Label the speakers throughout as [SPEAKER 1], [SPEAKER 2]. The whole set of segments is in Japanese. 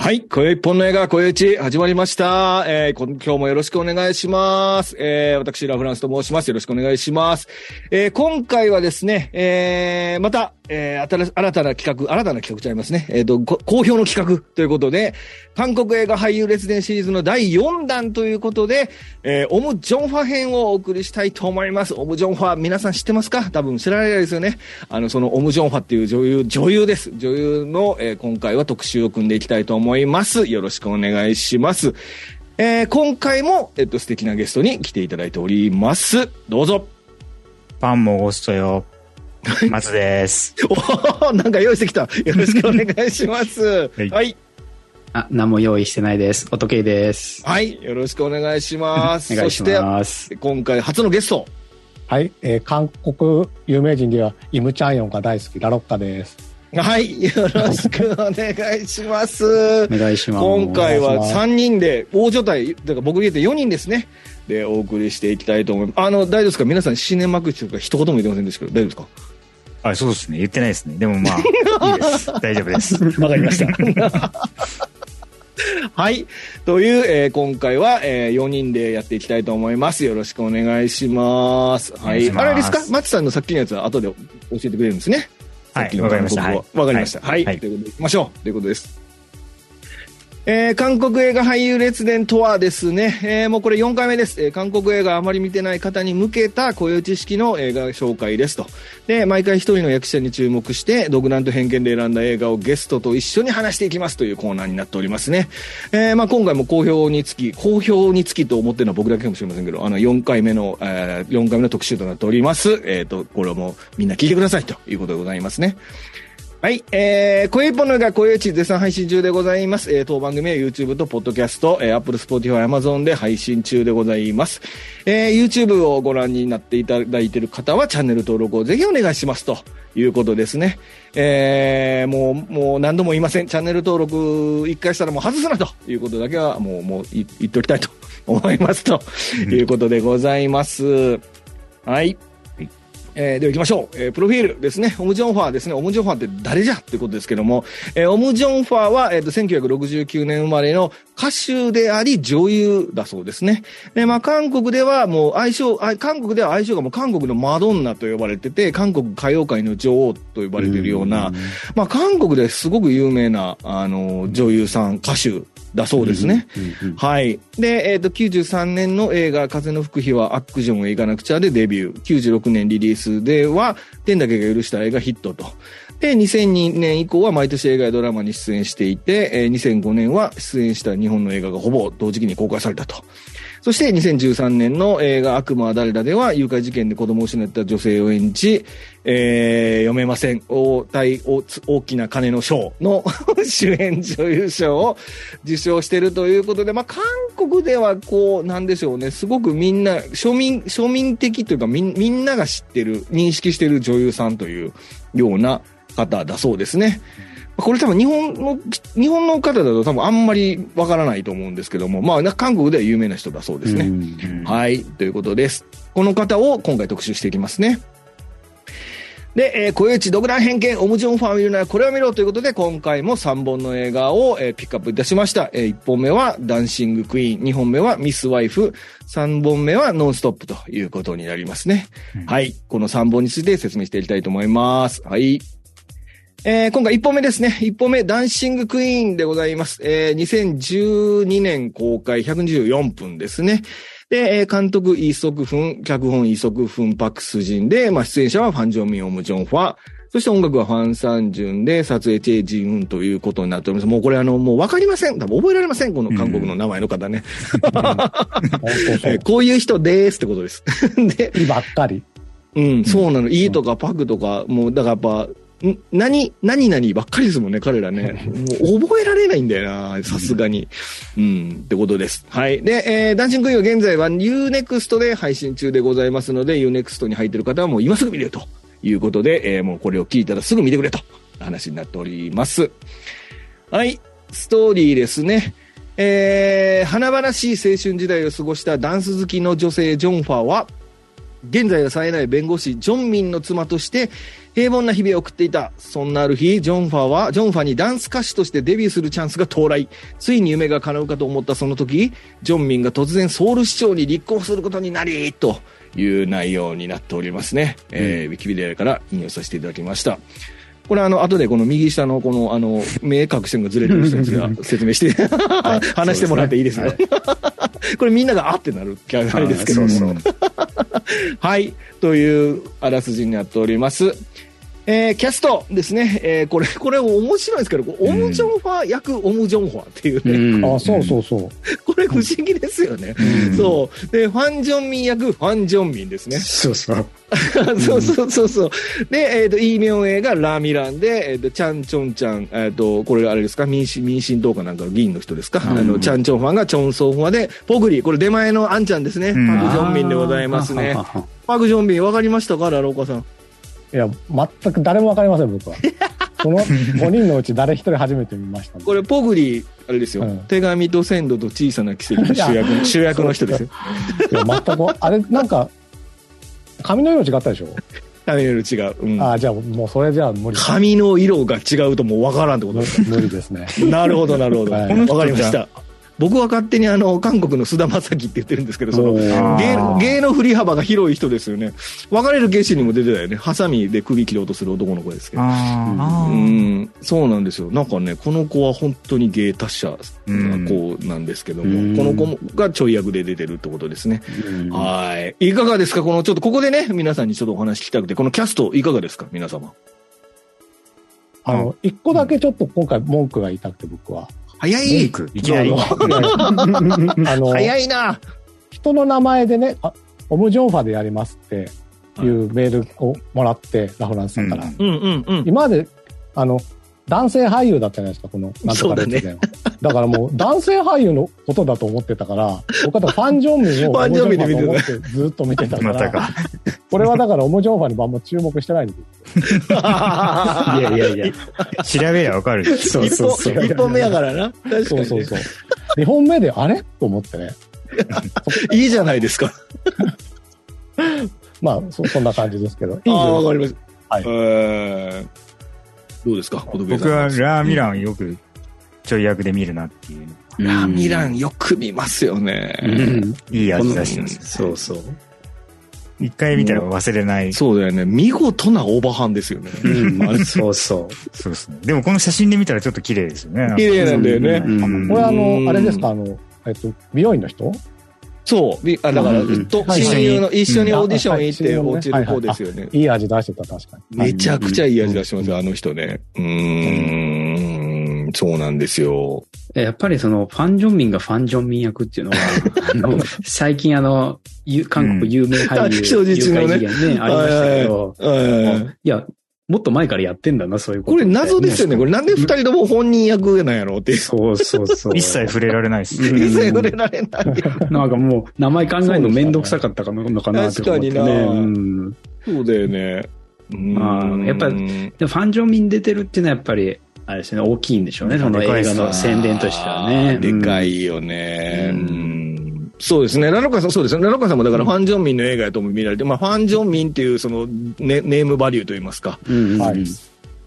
[SPEAKER 1] はい。今宵一本の映画、今宵一始まりました。えー、今日もよろしくお願いします。えー、私、ラフランスと申します。よろしくお願いします。えー、今回はですね、えー、また、えー、新新たな企画、新たな企画ちゃいますね。えっ、ー、と、好評の企画ということで、韓国映画俳優列伝シリーズの第4弾ということで、えー、オム・ジョンファ編をお送りしたいと思います。オム・ジョンファ、皆さん知ってますか？多分知らないですよね。あの、そのオム・ジョンファっていう女優、女優です。女優の、えー、今回は特集を組んでいきたいと思います。よろしくお願いします。えー、今回も、えっと、素敵なゲストに来ていただいております。どうぞ。
[SPEAKER 2] パンもゴストよ。松です。
[SPEAKER 1] おなんか用意してきた。よろしくお願いします。はい、はい。
[SPEAKER 3] あ、何も用意してないです。音系です。
[SPEAKER 1] はい。よろしくお願いします。
[SPEAKER 3] お願いします。そ
[SPEAKER 1] して、今回初のゲスト。
[SPEAKER 4] はい。えー、韓国有名人では、イムチャンヨンが大好き、ラロッカです。
[SPEAKER 1] はい。よろしくお願いします。
[SPEAKER 3] お願いします。
[SPEAKER 1] 今回は3人で、大所帯、だから僕入れて4人ですね。で、お送りしていきたいと思います。あの、大丈夫ですか？皆さん、シネマクチとか一言も言ってませんでしたけど、大丈夫ですか？
[SPEAKER 2] あ、そうですね。言ってないですね。でもまあ、いいです。大丈夫です。
[SPEAKER 1] わかりました。はい。という、えー、今回は、えー、4人でやっていきたいと思います。よろしくお願いします。はい。あれですか？松さんのさっきのやつは後で教えてくれるんですね。
[SPEAKER 2] はい。わかりました。わ、
[SPEAKER 1] かりました。はい。はい、ということで、いきましょう。ということです。えー、韓国映画俳優列伝とはですね、えー、もうこれ4回目です、えー、韓国映画あまり見てない方に向けた固有知識の映画紹介ですと。で、毎回一人の役者に注目して、独断と偏見で選んだ映画をゲストと一緒に話していきますというコーナーになっておりますね。えー、まあ今回も好評につき、好評につきと思ってるのは僕だけかもしれませんけど、あの4回目の、えー、4回目の特集となっております。え、ー、と、これもみんな聞いてくださいということでございますね。はい。えー、声一本のが声打ち絶賛配信中でございます。えー、当番組は YouTube と Podcast、えー、Apple、Spotify、Amazon で配信中でございます。えー、YouTube をご覧になっていただいている方はチャンネル登録をぜひお願いしますということですね。えー、もう、もう何度も言いません。チャンネル登録一回したらもう外すなということだけはもう、もう言っておきたいと思いますということでございます。はい。えー、では行きましょう。えー、プロフィールですね。オム・ジョンファーですね。オム・ジョンファーって誰じゃ？ってことですけども、えー、オム・ジョンファーは、えっ、ー、と、1969年生まれの歌手であり女優だそうですね。で、まあ、韓国ではもう愛称、韓国では愛称がもう韓国のマドンナと呼ばれてて、韓国歌謡界の女王と呼ばれているような、まあ、韓国ですごく有名な、あの、女優さん、歌手だそうですね。はい。で、えっ、ー、と、93年の映画、風の吹く日はアクションを描かなくちゃでデビュー。96年リリースでは、天だけが許した映画ヒットと。で、2002年以降は毎年映画やドラマに出演していて、えー、2005年は出演した日本の映画がほぼ同時期に公開されたと。そして2013年の映画悪魔は誰だでは誘拐事件で子供を失った女性を演じ、えー、読めません。大大大きな金の賞の 主演女優賞を受賞しているということで、まあ、韓国ではこう、なんでしょうね、すごくみんな、庶民、庶民的というかみ、みんなが知ってる、認識してる女優さんというような方だそうですね。これ多分日本の、日本の方だと多分あんまりわからないと思うんですけども、まあ、韓国では有名な人だそうですね。はい。ということです。この方を今回特集していきますね。で、えー、小内独断偏見、オムジョンファン見るならこれを見ろということで、今回も3本の映画を、えー、ピックアップいたしました。えー、1本目はダンシングクイーン、2本目はミスワイフ、3本目はノンストップということになりますね。うん、はい。この3本について説明していきたいと思います。はい。えー、今回1本目ですね。1本目、ダンシングクイーンでございます。えー、2012年公開124分ですね。で、監督イ・ソクフン、脚本イ・ソクフン・パクスジンで、まあ、出演者はファン・ジョンミン・オム・ジョンファ、そして音楽はファン・サンジュンで、撮影チェ・ジンウンということになっております。もうこれあの、もうわかりません。多分覚えられません。この韓国の名前の方ね。こういう人ですってことです。
[SPEAKER 4] で、ばっかり。
[SPEAKER 1] うん、そうなの。いいとかパクとか、もう、だからやっぱ、何、何々ばっかりですもんね、彼らね。もう覚えられないんだよな、さすがに。うん、ってことです。はい。で、えー、ダンシングイは現在は Unext で配信中でございますので、Unext に入ってる方はもう今すぐ見れるということで、えー、もうこれを聞いたらすぐ見てくれと話になっております。はい。ストーリーですね。えー、華々しい青春時代を過ごしたダンス好きの女性ジョンファーは、現在は冴えない弁護士、ジョンミンの妻として、平凡な日々を送っていた。そんなある日、ジョンファーは、ジョンファーにダンス歌手としてデビューするチャンスが到来。ついに夢が叶うかと思ったその時、ジョンミンが突然ソウル市長に立候補することになり、という内容になっておりますね。えーウィキペディアから引用させていただきました。これあの、後でこの右下のこの、あの、目隠し線がずれてる人たちが 説明して、話してもらっていいですよ。これみんながあってなるあれですけども。
[SPEAKER 3] そうそう
[SPEAKER 1] はい。というあらすじになっております。えーキャストですね。えーこれ、これ面白いですけど、オムジョンファー役オムジョンファーっていうね。
[SPEAKER 3] うん
[SPEAKER 4] あ、そうそうそう。
[SPEAKER 1] これ不思議ですよね。そう。で、ファン・ジョンミン役、ファン・ジョンミンですね。
[SPEAKER 3] そうそう。
[SPEAKER 1] そうそうそうそう。で、えっ、と、イ・ミョンエがラーミランで、えっ、と、チャン・チョンちゃん、えっ、と、これあれですか？民進、民進党かなんかの議員の人ですか、あの、チャン・チョンファンがチョン・ソンファで、ポグリ、これ出前のアンちゃんですね。
[SPEAKER 2] ん
[SPEAKER 1] パク・ジョンミンでございますね。パク・ジョンミン、わかりましたか？ラローカさん。
[SPEAKER 4] いや、全く誰もわかりません、僕は。この5人のうち誰一人初めて見ました
[SPEAKER 1] これ、ポグリ、あれですよ。
[SPEAKER 4] うん
[SPEAKER 1] 手紙と鮮度と小さな奇跡の主役、主役の人ですよ。
[SPEAKER 4] いや、全く、あれ、なんか、髪の色違ったでしょ、
[SPEAKER 1] 髪の色違う。うん
[SPEAKER 4] ああ、じゃあもうそれじゃあ無理。
[SPEAKER 1] 髪の色が違うともうわからんってことです。
[SPEAKER 4] 無理ですね。
[SPEAKER 1] なるほど、なるほど。わ
[SPEAKER 4] はい
[SPEAKER 1] かりました。僕は勝手にあの、韓国の菅田将暉って言ってるんですけど、その、芸芸の振り幅が広い人ですよね。別れる決心にも出てたよね。ハサミで首切ろうとする男の子ですけど。うん、そうなんですよ。なんかね、この子は本当に芸達者
[SPEAKER 2] うん
[SPEAKER 1] な子なんですけど
[SPEAKER 3] うん
[SPEAKER 1] も、この子がちょい役で出てるってことですね。
[SPEAKER 3] うん
[SPEAKER 1] はい。いかがですか？この、ちょっとここでね、皆さんにちょっとお話聞きたくて、このキャストいかがですか？皆様。
[SPEAKER 4] あの、一個だけちょっと今回文句が言いたくて、僕は。
[SPEAKER 1] 早
[SPEAKER 2] 文
[SPEAKER 1] い
[SPEAKER 2] 句いきなり。
[SPEAKER 4] あの、
[SPEAKER 1] 早いな
[SPEAKER 4] 人の名前でね、あオムジョンファでやりますっていうメールをもらって、ラフランスさんから。
[SPEAKER 2] うん
[SPEAKER 1] うんうんうん。
[SPEAKER 4] 今まで、あの、男性俳優だったじゃないですか、この、なんとか列伝は。だからもう、男性俳優のことだと思ってたから、僕はファン・ジョンミンを
[SPEAKER 1] ファンジョンミ ンで見て
[SPEAKER 4] てずっと見てたか
[SPEAKER 2] また
[SPEAKER 4] ら、
[SPEAKER 2] か。
[SPEAKER 4] これはだからオムジョンファにあんま注目してないんですよ。
[SPEAKER 3] いやいやいや。
[SPEAKER 2] 調べりゃわかる。
[SPEAKER 3] そう
[SPEAKER 1] 一
[SPEAKER 3] そうそう。
[SPEAKER 1] 本、一本目やからな。確かに、ね。
[SPEAKER 4] そうそうそう。2本目で、あれ？と思ってね。
[SPEAKER 1] いいじゃないですか。
[SPEAKER 4] まあ、そそんな感じですけど。いい
[SPEAKER 1] ああ、わ
[SPEAKER 4] よ。
[SPEAKER 1] かりました。
[SPEAKER 4] はい
[SPEAKER 1] えーどうですか？
[SPEAKER 2] 僕はラーミランよくちょい役で見るなっていう。
[SPEAKER 1] ラミランよく見ますよね。
[SPEAKER 3] うん。
[SPEAKER 2] いい味出してます。
[SPEAKER 3] そうそう。
[SPEAKER 2] 一回見たら忘れない。
[SPEAKER 1] そうだよね。見事なオーバーハンですよね。
[SPEAKER 3] うん。そうそう。
[SPEAKER 2] そうですね。でもこの写真で見たらちょっと綺麗ですよね。
[SPEAKER 1] 綺麗なんだよね。
[SPEAKER 3] うん
[SPEAKER 4] これあ
[SPEAKER 1] うん
[SPEAKER 4] の、あれですか、あの、えっと、美容院の人？
[SPEAKER 1] そう。びあだから、
[SPEAKER 3] うん
[SPEAKER 1] と
[SPEAKER 4] はい
[SPEAKER 1] 親友の、一緒にオーディション行って
[SPEAKER 4] うん
[SPEAKER 1] 落ちる方ですよね。
[SPEAKER 4] いい味出してた、確かに。はい。
[SPEAKER 1] めちゃくちゃいい味出してますよ、あの人ね。うーん、そうなんですよ。
[SPEAKER 3] やっぱりその、ファン・ジョンミンがファン・ジョンミン役っていうのは、あの、最近あの、ゆ韓国有名俳優、
[SPEAKER 1] うん。人質のね。
[SPEAKER 3] ありましたけど、
[SPEAKER 1] うん
[SPEAKER 3] いや、もっと前からやってんだな、そういうこと
[SPEAKER 1] これ。謎ですよね。これなんで二人とも本人役なんやろうって。
[SPEAKER 3] そうそうそう。
[SPEAKER 2] 一切触れられないです。
[SPEAKER 3] うん
[SPEAKER 1] 一切触れられない。
[SPEAKER 3] なんかもう、名前考えるのめんどくさかったかのかなって思ってね。
[SPEAKER 1] 確かにな
[SPEAKER 3] うん
[SPEAKER 1] そうだよね。うん
[SPEAKER 3] あーやっぱでもファン・ジョンミン出てるっていうのはやっぱり、あれですね、大きいんでしょうね、その映画の宣伝としてはね。
[SPEAKER 1] でか
[SPEAKER 3] い。
[SPEAKER 1] いよね。
[SPEAKER 3] う
[SPEAKER 1] うんんそうですね。ラロカさん、そうですね。ラロカさんもだからファン・ジョンミンの映画やとも見られて、まあファン・ジョンミンっていうそのネネームバリューといいますか。
[SPEAKER 3] うんうん
[SPEAKER 4] はい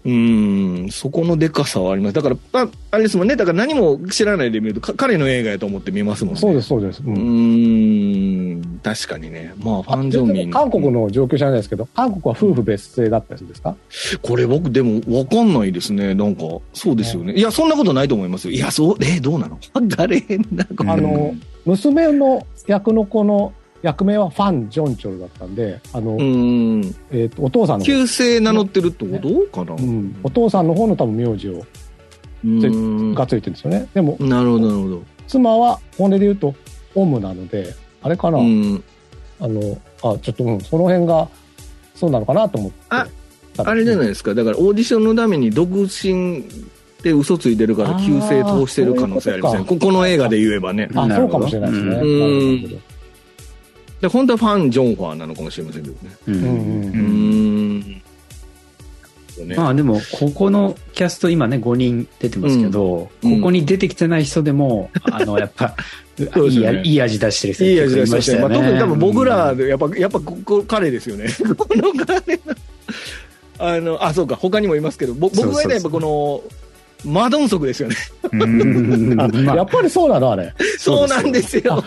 [SPEAKER 1] うん、そこのでかさはあります。だから、まあ、あれですもんね。だから何も知らないで見ると、か彼の映画やと思って見ますもんね。。
[SPEAKER 4] そうですす、そうです。う
[SPEAKER 1] うんーん、確かにね。まあ、ファン・ジョンミン。
[SPEAKER 4] 韓国の状況じゃないですけど、韓国は夫婦別姓だったりするんですか？
[SPEAKER 1] これ僕でもわかんないですね。なんか、そうですよね。いや、そんなことないと思いますよ。いや、そう、え、どうなの？誰？なんか、
[SPEAKER 4] あの、娘の役の子の役名はファン・ジョンチョルだったんで、あの、
[SPEAKER 1] うん、
[SPEAKER 4] えっと、お父さんの方、
[SPEAKER 1] 旧姓名乗ってるってことかな、
[SPEAKER 4] うん、お父さんの方の多分名字を、
[SPEAKER 1] うん
[SPEAKER 4] がついてるんですよね。でも、
[SPEAKER 1] なるほど、なるほど。
[SPEAKER 4] 妻は、本音で言うと、オムなので、あれかな、
[SPEAKER 1] うん。
[SPEAKER 4] あの、あ、ちょっと、うん、その辺が、そうなのかなと思って。
[SPEAKER 1] ああれじゃないですか。だから、オーディションのために独身で嘘ついてるから、旧姓通してる可能性ありません？
[SPEAKER 4] そういうこ
[SPEAKER 1] ここの映画で言えばね。
[SPEAKER 4] あ、そうかもしれないですね。
[SPEAKER 1] うんで本当はファン・ジョンファーなのかもしれませんけどね。ね。
[SPEAKER 3] まあでも、ここのキャスト今ね、5人出てますけど、
[SPEAKER 1] うん
[SPEAKER 3] ここに出てきてない人でも、あの、やっぱ、
[SPEAKER 1] ね
[SPEAKER 3] いいやいい味出してる人
[SPEAKER 1] いい味出してました
[SPEAKER 3] よね。
[SPEAKER 1] まあ、特に多分僕らやっぱ、やっぱここ彼ですよね。この彼のあの、あ、そうか、他にもいますけど、ぼ僕がね、やっぱこの、マドンソクですよね。
[SPEAKER 4] やっぱりそうなのあれ。
[SPEAKER 1] そうなんですよ。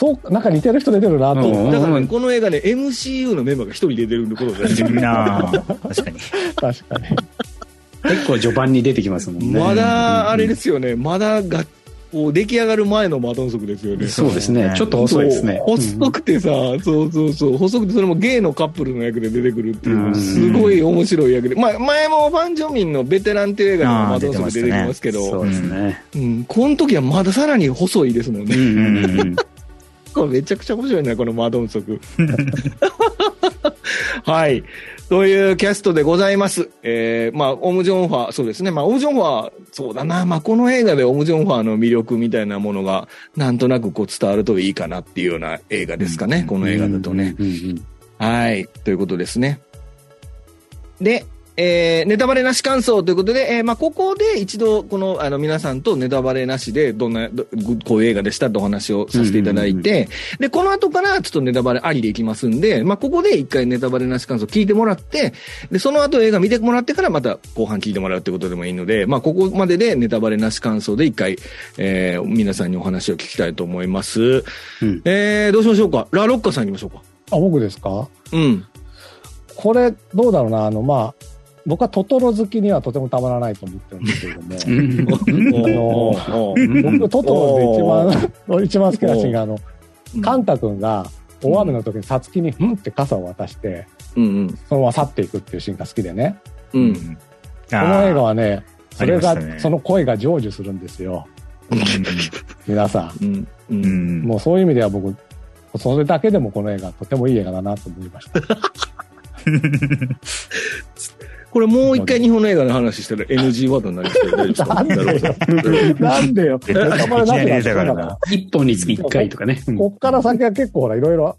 [SPEAKER 4] そう、なんか似てる人出てるなと思
[SPEAKER 3] うん
[SPEAKER 4] って。
[SPEAKER 1] だからね、この映画ね、MCU のメンバーが一人出てることですよ。
[SPEAKER 2] なあ確かに。
[SPEAKER 4] 確かに。
[SPEAKER 3] 結構序盤に出てきますもんね。
[SPEAKER 1] まだ、あれですよね、まだが、こう出来上がる前のマドンソクですよね。
[SPEAKER 3] そうですね。ちょっと細いですね。
[SPEAKER 1] 細くてさ、そうそうそう、細くてそれもゲイのカップルの役で出てくるっていうう、
[SPEAKER 3] ん
[SPEAKER 1] すごい面白い役で。まあ、前もファン・ジョミンのベテランっていう映画でもマドンソク出てきますけど、
[SPEAKER 3] そうですね。
[SPEAKER 1] うん、この時はまださらに細いですもんね。
[SPEAKER 3] うんうんうん
[SPEAKER 1] これめちゃくちゃ面白いな、このマドンソク。はい。というキャストでございます。えー、まあ、オム・ジョンファー、そうですね。まあ、オム・ジョンファー、そうだな。まあ、この映画でオム・ジョンファーの魅力みたいなものが、なんとなくこう伝わるといいかなっていうような映画ですかね。この映画だとね。はい。ということですね。で、えー、ネタバレなし感想ということで、えー、まあ、ここで一度、この、あの、皆さんとネタバレなしで、どんな、どこういう映画でしたってお話をさせていただいて、で、この後からちょっとネタバレありでいきますんで、まあ、ここで一回ネタバレなし感想聞いてもらって、で、その後映画見てもらってからまた後半聞いてもらうってことでもいいので、まあ、ここまででネタバレなし感想で一回、えー、皆さんにお話を聞きたいと思います。
[SPEAKER 3] うん
[SPEAKER 1] えー、どうしましょうか？ラロッカさん行きましょうか。
[SPEAKER 4] あ、僕ですか？
[SPEAKER 1] うん。
[SPEAKER 4] これ、どうだろうな。あの、まあ、僕はトトロ好きにはとてもたまらないと思ってるんですけれども。
[SPEAKER 3] うん
[SPEAKER 4] あの僕、トトロで一番、一番好きなシーンが、あの、
[SPEAKER 1] うん
[SPEAKER 4] カンタ君が大雨の時にさつきに、うんって傘を渡して、
[SPEAKER 1] うんうん。
[SPEAKER 4] そのまま去っていくっていうシーンが好きでね。
[SPEAKER 1] うん。
[SPEAKER 4] この映画はね、それが、
[SPEAKER 2] ね
[SPEAKER 4] その声が成就するんですよ。皆さん。
[SPEAKER 1] うん。う。
[SPEAKER 2] うんん。
[SPEAKER 4] もうそういう意味では僕、それだけでもこの映画とてもいい映画だなと思いました。
[SPEAKER 1] これもう一回日本の映画の話したら NG ワードになりますけど
[SPEAKER 4] なんでよ。
[SPEAKER 3] 一本につき一回とかね。うん
[SPEAKER 4] こっから先は結構ほら、いろいろ。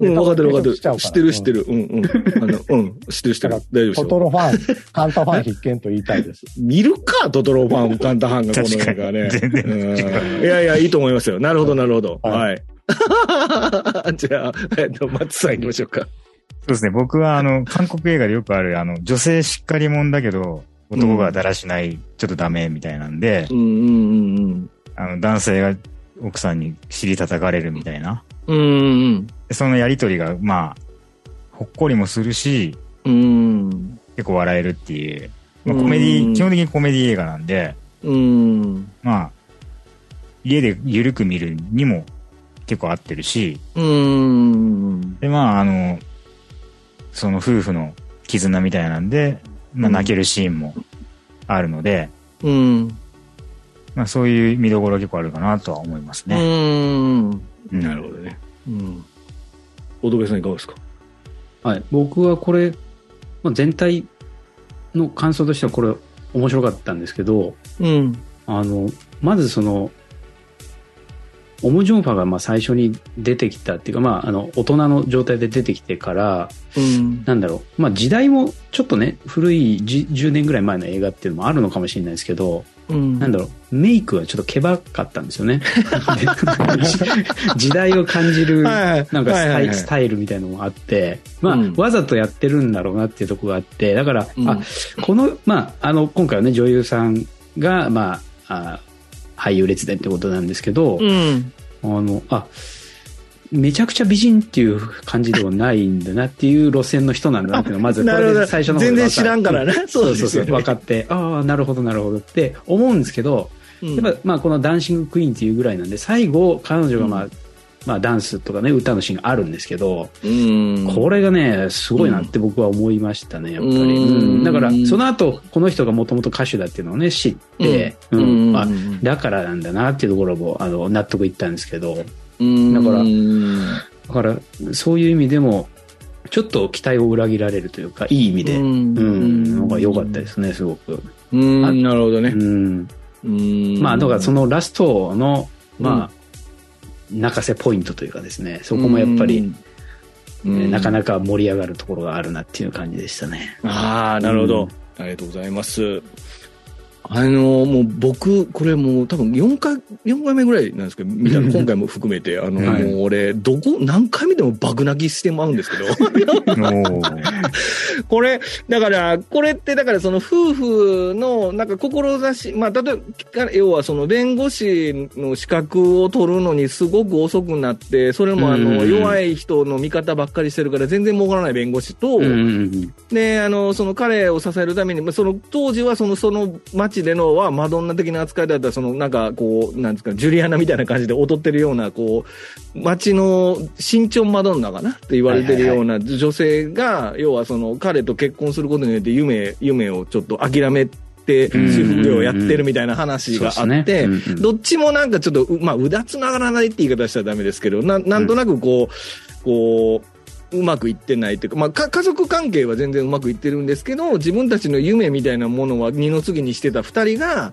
[SPEAKER 1] うん、分かってる分かってる。知ってる知ってる。うんうん。あの、うん、知ってる知ってる。大丈夫
[SPEAKER 4] トト
[SPEAKER 1] よ。
[SPEAKER 4] ロファン、カンタファン必見と言いたいです。
[SPEAKER 1] 見るか、トトロファン、カンタハンがこの映画ね。
[SPEAKER 2] 全
[SPEAKER 1] うんいやいや、いいと思いますよ。なるほど、なるほど。
[SPEAKER 4] は
[SPEAKER 1] はい。じゃあ、えっと、松さん行きましょうか。
[SPEAKER 2] そうですね。僕は、あの、韓国映画でよくある、あの、女性しっかり者だけど、男がだらしない、ちょっとダメみたいなんで、
[SPEAKER 1] うんうんうん
[SPEAKER 2] あの、男性が奥さんに尻叩かれるみたいな。
[SPEAKER 1] うん。うん
[SPEAKER 2] でそのやりとりが、まあ、ほっこりもするし、
[SPEAKER 1] うん。うん。
[SPEAKER 2] 結構笑えるっていう、まあ、コメディ、
[SPEAKER 1] うん
[SPEAKER 2] 基本的にコメディ映画なんで、
[SPEAKER 1] うん。
[SPEAKER 2] まあ、家で緩く見るにも結構合ってるし、
[SPEAKER 1] うん。
[SPEAKER 2] で、まあ、あの、その夫婦の絆みたいなんで、まあ、
[SPEAKER 1] うん
[SPEAKER 2] 泣けるシーンもあるので、
[SPEAKER 1] うん。
[SPEAKER 2] まあ、そういう見どころ結構あるかなとは思いますね。
[SPEAKER 1] うん。
[SPEAKER 2] うん
[SPEAKER 1] なるほどね。うん。小戸部さんいかがですか？
[SPEAKER 3] はい。僕はこれ、まあ、全体の感想としてはこれ面白かったんですけど、
[SPEAKER 1] うん。
[SPEAKER 3] あの、まずその、オム・ジョンファがまあ最初に出てきたっていうか、まあ、あの、大人の状態で出てきてから、
[SPEAKER 1] うん。
[SPEAKER 3] なんだろう、まあ時代もちょっとね、古いじ10年ぐらい前の映画っていうのもあるのかもしれないですけど、
[SPEAKER 1] うん。
[SPEAKER 3] なんだろう、メイクはちょっとけばかったんですよね。で 時代を感じる、
[SPEAKER 1] はい
[SPEAKER 3] なんかスタイ,、ルみたいのもあって、まあ、
[SPEAKER 1] うん
[SPEAKER 3] わざとやってるんだろうなっていうところがあって、だから、
[SPEAKER 1] うん
[SPEAKER 3] あ、この、まあ、あの、今回はね、女優さんが、まあ、あ俳優列伝ってことなんですけど、
[SPEAKER 1] うん。
[SPEAKER 3] あの、あ、めちゃくちゃ美人っていう感じではないんだなっていう路線の人なんだなっていうのがまず最初の
[SPEAKER 1] 全然知らんからね。
[SPEAKER 3] そう
[SPEAKER 1] そう
[SPEAKER 3] そう分かって、ああ、なるほど、なるほどって思うんですけど、
[SPEAKER 1] うん
[SPEAKER 3] やっぱ、まあ、このダンシングクイーンっていうぐらいなんで、最後、彼女がまあ、まあ、ダンスとかね、歌のシーンがあるんですけど、
[SPEAKER 1] うん。
[SPEAKER 3] これがね、すごいなって僕は思いましたね、やっぱり。だから、その後、この人がもともと歌手だっていうのをね、知って、
[SPEAKER 1] う
[SPEAKER 3] うん。ん。あ
[SPEAKER 1] うん。
[SPEAKER 3] だからなんだなっていうところも、あの、納得いったんですけど、
[SPEAKER 1] うん。
[SPEAKER 3] だから
[SPEAKER 1] うん
[SPEAKER 3] だから、そういう意味でも、ちょっと期待を裏切られるというか、いい意味で、うん、なんか良かったですね、すごく。
[SPEAKER 1] うん。
[SPEAKER 3] あ
[SPEAKER 1] なるほどね。
[SPEAKER 3] うん。
[SPEAKER 1] うん。
[SPEAKER 3] まあ、だからそのラストの、まあ、泣かせポイントというかですね、そこもやっぱり、
[SPEAKER 1] うん、
[SPEAKER 3] ねなか
[SPEAKER 1] か。
[SPEAKER 3] なか盛り上がるところがあるなっていう感じでしたね。
[SPEAKER 1] ああ、なるほど。ありがとうございます。あのもう僕、これもう多分4回、4回目ぐらいなんですけど、見たの今回も含めて、あの、
[SPEAKER 3] はい。
[SPEAKER 1] もう俺、どこ、何回見ても爆泣きしてまうんですけど、これ、だから、これって、だからその夫婦の、なんか志、まあ、例えば、要はその弁護士の資格を取るのにすごく遅くなって、それもあの、弱い人の味方ばっかりしてるから全然儲からない弁護士と、
[SPEAKER 3] うんうんうん。
[SPEAKER 1] で、あの、その彼を支えるために、まあその当時はその、その街でのはマドンナ的な扱いだった、その、なんかこう、なんですか、ジュリアナみたいな感じで踊ってるような、こう、街の新潮マドンナかなって言われてるような女性が、要はその、彼と結婚することによって夢、夢をちょっと諦めて、
[SPEAKER 3] うん。
[SPEAKER 1] 主婦業をやってるみたいな話があって、どっちもなんかちょっと、うまあ、うだつながらないって言い方したらダメですけど、ななんとなくこう、こう、うまくいってないというか、まあ、か家族関係は全然うまくいってるんですけど、自分たちの夢みたいなものは二の次にしてた二人が、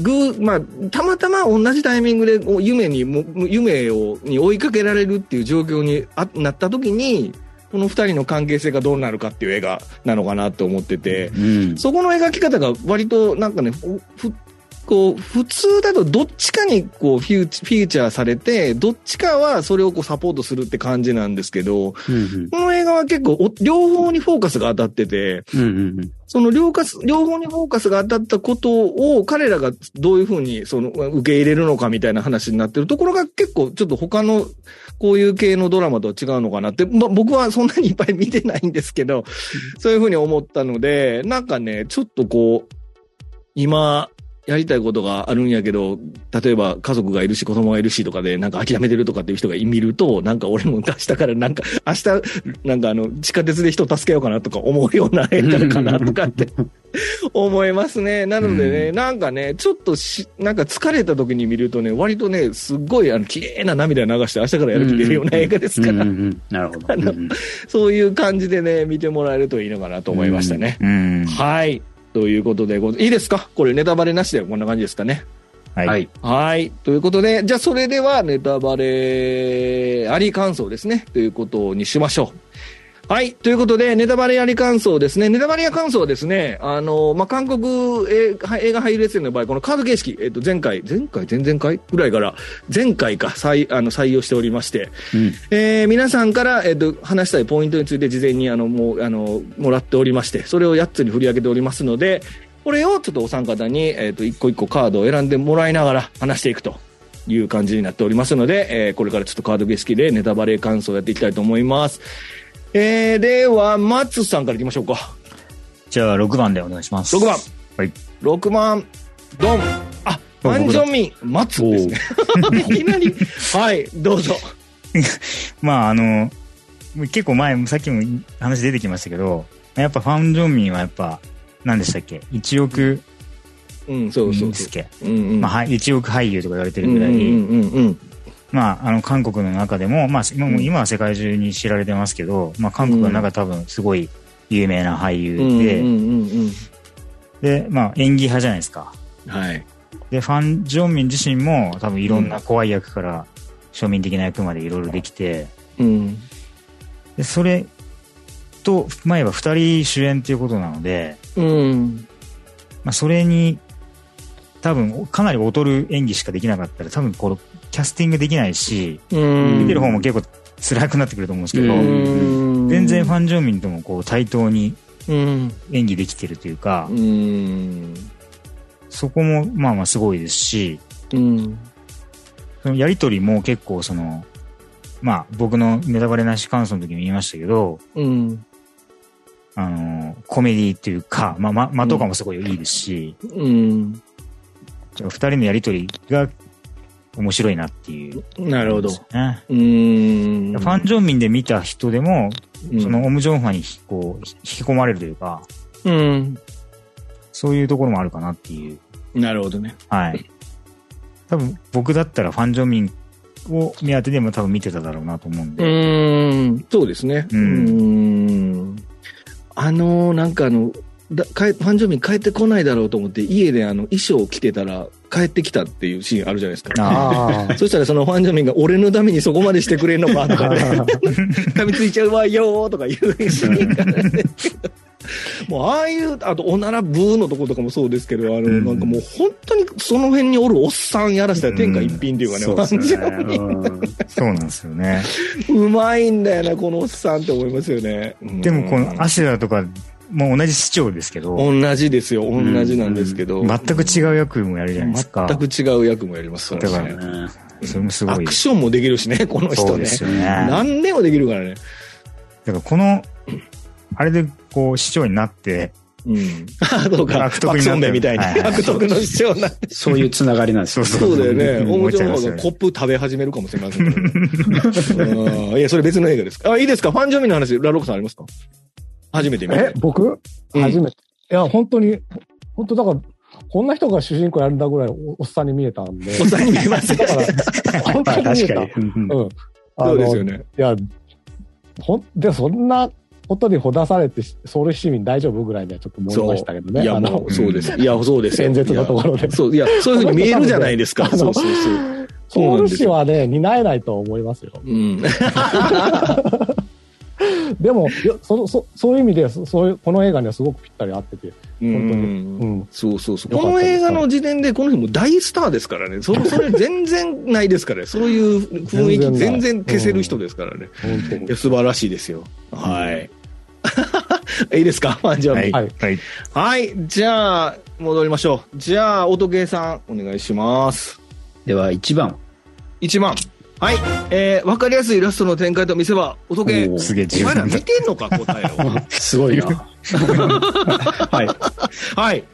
[SPEAKER 1] ぐーまあ、たまたま同じタイミングでお夢にも、夢を、に追いかけられるっていう状況にあなった時に、この二人の関係性がどうなるかっていう映画なのかなと思ってて、
[SPEAKER 3] うん。
[SPEAKER 1] そこの描き方が割となんかね、ふふこう普通だとどっちかにこうフューチフィーチャーされて、どっちかはそれをこうサポートするって感じなんですけど、
[SPEAKER 3] うん
[SPEAKER 1] この映画は結構お両方にフォーカスが当たってて、
[SPEAKER 3] うんうんうん。
[SPEAKER 1] その両両方にフォーカスが当たったことを彼らがどういうふうにその受け入れるのかみたいな話になってるところが結構ちょっと他のこういう系のドラマとは違うのかなって、まあ、僕はそんなにいっぱい見てないんですけど、そういうふうに思ったので、なんかね、ちょっとこう、今、やりたいことがあるんやけど、例えば家族がいるし子供がいるしとかでなんか諦めてるとかっていう人が見ると、なんか俺も明日からなんか、明日、なんかあの、地下鉄で人助けようかなとか思うような 映画かなとかって 思いますね。なのでね、
[SPEAKER 2] う
[SPEAKER 1] なんかね、ちょっとし、なんか疲れた時に見るとね、割とね、すっごいあの、綺麗な涙流して明日からやる気出るような映画ですから、
[SPEAKER 3] なるほど。
[SPEAKER 1] そういう感じでね、見てもらえるといいのかなと思いましたね。
[SPEAKER 2] うん。
[SPEAKER 1] はい。ということでいいいですか？これネタバレなしでこんな感じですかね？
[SPEAKER 2] はい。
[SPEAKER 3] はい。
[SPEAKER 1] はい。ということで、じゃあそれではネタバレあり感想ですね。ということにしましょう。はい。ということで、ネタバレあり感想ですね。ネタバレや感想はですね、あの、まあ、韓国映画映画俳優列伝の場合、このカード形式、えっと、前回、前回、前々回？ぐらいから、前回か、採、あの、採用しておりまして、
[SPEAKER 3] うん
[SPEAKER 1] えー皆さんから、えっと、話したいポイントについて事前に、あの、もう、あの、もらっておりまして、それを8つに振り上げておりますので、これをちょっとお三方に、えっと、一個一個カードを選んでもらいながら話していくという感じになっておりますので、えーこれからちょっとカード形式でネタバレ感想をやっていきたいと思います。えー、では、松さんからいきましょうか。
[SPEAKER 2] じゃあ、6番でお願いします。
[SPEAKER 1] 6番。
[SPEAKER 2] はい。
[SPEAKER 1] 6番、ドン。あ、ファンジョンミン、松ですね。いきなり。はい、どうぞ。
[SPEAKER 2] まあ、あの、結構前、さっきも話出てきましたけど、やっぱファン・ジョンミンはやっぱ、何でしたっけ ?1 億
[SPEAKER 1] うん、そうそうそう。
[SPEAKER 2] 人ですっけ？
[SPEAKER 1] うんうん。
[SPEAKER 2] まあ、はい1億俳優とか言われてるぐらい、
[SPEAKER 1] うんうんうん
[SPEAKER 2] まあ、あの、韓国の中でも、まあ、今も今は世界中に知られてますけど、まあ、韓国の中多分すごい有名な俳優
[SPEAKER 1] うん。
[SPEAKER 2] で、
[SPEAKER 1] うんうんうん
[SPEAKER 2] で、まあ、演技派じゃないですか。
[SPEAKER 1] うん。はい。
[SPEAKER 2] で、ファン・ジョンミン自身も多分いろんな怖い役から庶民的な役までいろいろできて、
[SPEAKER 1] うん。
[SPEAKER 2] で、それと、まあ、言えば二人主演っていうことなので、
[SPEAKER 1] うん。
[SPEAKER 2] まあ、それに、多分、かなり劣る演技しかできなかったら、多分、この、キャスティングできないし、
[SPEAKER 1] うん。
[SPEAKER 2] 見てる方も結構辛くなってくると思うんですけど、
[SPEAKER 1] うん
[SPEAKER 2] 全然ファン・ジョンミンともこう対等に
[SPEAKER 1] うん。
[SPEAKER 2] 演技できてるというか、
[SPEAKER 1] うん。
[SPEAKER 2] そこもまあまあすごいですし、
[SPEAKER 1] うん。
[SPEAKER 2] そのやりとりも結構その、まあ僕のネタバレなし感想の時も言いましたけど、
[SPEAKER 1] うん。
[SPEAKER 2] あの、コメディっていうか、まあま、間とかもすごいいいですし、
[SPEAKER 1] うん。
[SPEAKER 2] 二人のやりとりが面白いなっていう、
[SPEAKER 1] なるほど。
[SPEAKER 2] ね。
[SPEAKER 1] うん。
[SPEAKER 2] ファン・ジョンミンで見た人でも、
[SPEAKER 1] うん
[SPEAKER 2] そのオム・ジョンファにこう引き込まれるというか、
[SPEAKER 1] うん。
[SPEAKER 2] そういうところもあるかなっていう。
[SPEAKER 1] なるほどね。
[SPEAKER 2] はい。多分僕だったらファン・ジョンミンを目当てでも多分見てただろうなと思うん
[SPEAKER 1] う
[SPEAKER 2] で。
[SPEAKER 1] ーん。そうですね。
[SPEAKER 2] う
[SPEAKER 1] うんん。あのー、なんかあの、だ帰ファンジョミン帰ってこないだろうと思って、家であの衣装を着てたら、帰ってきたっていうシーンあるじゃないですか。そしたらそのファン・ジョンミンが俺のためにそこまでしてくれんのかとかね、噛みついちゃうわよーとか言うシーンがあるんですけど。もうああいう、あとおならブーのとことかもそうですけど、あの、
[SPEAKER 2] ん
[SPEAKER 1] なんかもう本当にその辺におるおっさんやらせたら天下一品っていうかね、
[SPEAKER 2] そうですよね
[SPEAKER 1] ファンジョンミン
[SPEAKER 3] うん
[SPEAKER 2] そうなんですよね。
[SPEAKER 1] うまいんだよな、このおっさんって思いますよね。
[SPEAKER 2] でもこのア
[SPEAKER 1] 足
[SPEAKER 2] シュラとか、もう同じ市長ですけど、
[SPEAKER 1] 同じですよ、同じなんですけど。
[SPEAKER 2] 全く違う役もやるじゃないですか。
[SPEAKER 1] 全く違う役もやりますからね。
[SPEAKER 2] だから
[SPEAKER 3] うん
[SPEAKER 2] それもすごい。
[SPEAKER 1] アクションもできるしね、この人ね
[SPEAKER 2] そうで。すよね。
[SPEAKER 1] 何でもできるからね。
[SPEAKER 2] だからこの、あれでこう市長になって、
[SPEAKER 1] うん。あ、そうか。
[SPEAKER 2] 悪徳になった
[SPEAKER 1] 悪みたいに。
[SPEAKER 2] はいはい
[SPEAKER 1] 悪徳の主張になって。
[SPEAKER 3] そういうつながりなんですよ。
[SPEAKER 1] そうだよね。
[SPEAKER 2] うん
[SPEAKER 1] オモジョン
[SPEAKER 2] 思っちゃいますよね
[SPEAKER 1] がコップ食べ始めるかもしれませんけど。うんいや、それ別の映画ですかあ、いいですか？ファンジョミの話、ラロックさんありますか？初めて見て。
[SPEAKER 4] え、僕？
[SPEAKER 1] うん
[SPEAKER 4] 初めて。いや、本当に、本当だから、こんな人が主人公やるんだぐらいおおっさんに見えたんで。
[SPEAKER 1] おっさんに見えます
[SPEAKER 4] だから、本当に見えた。
[SPEAKER 3] 確かに。うん
[SPEAKER 1] そうですよね。
[SPEAKER 4] いや、ほん、で、そんなことにほだされて、ソウル市民大丈夫ぐらいにはちょっと思いましたけどね。
[SPEAKER 1] いや、もう、そうです。いや、そうですよ。
[SPEAKER 4] 演説のところで
[SPEAKER 1] そう、いや、そういうふうに見えるじゃないですか。そうそうそう。
[SPEAKER 4] ソウル市はね、担えないと思いますよ。
[SPEAKER 1] うん。
[SPEAKER 4] でも、いやそそそういう意味で、そそういう、この映画にはすごくぴったり合ってて、
[SPEAKER 1] う
[SPEAKER 4] 本当に。
[SPEAKER 1] ん
[SPEAKER 4] うん。
[SPEAKER 1] そうそうそう。この映画の時点で、この人もう大スターですからね。そそれ 全然ないですからね。そういう雰囲気
[SPEAKER 4] 全然
[SPEAKER 1] 消せる人ですからね。
[SPEAKER 4] 本当に
[SPEAKER 1] いや、素晴らしいですよ。はい。いいですか？ファンジョン
[SPEAKER 2] はい。
[SPEAKER 1] は。
[SPEAKER 2] はいい。
[SPEAKER 1] はい。じゃあ、戻りましょう。じゃあ、音ゲーさん、お願いします。
[SPEAKER 3] では、1番。
[SPEAKER 1] 1番。はい。えー、わかりやすいイラストの展開と見せ場。
[SPEAKER 3] おー
[SPEAKER 2] すげえ
[SPEAKER 1] お前ら見。てんのか、答えを。
[SPEAKER 3] すごいな。はい。
[SPEAKER 1] はい。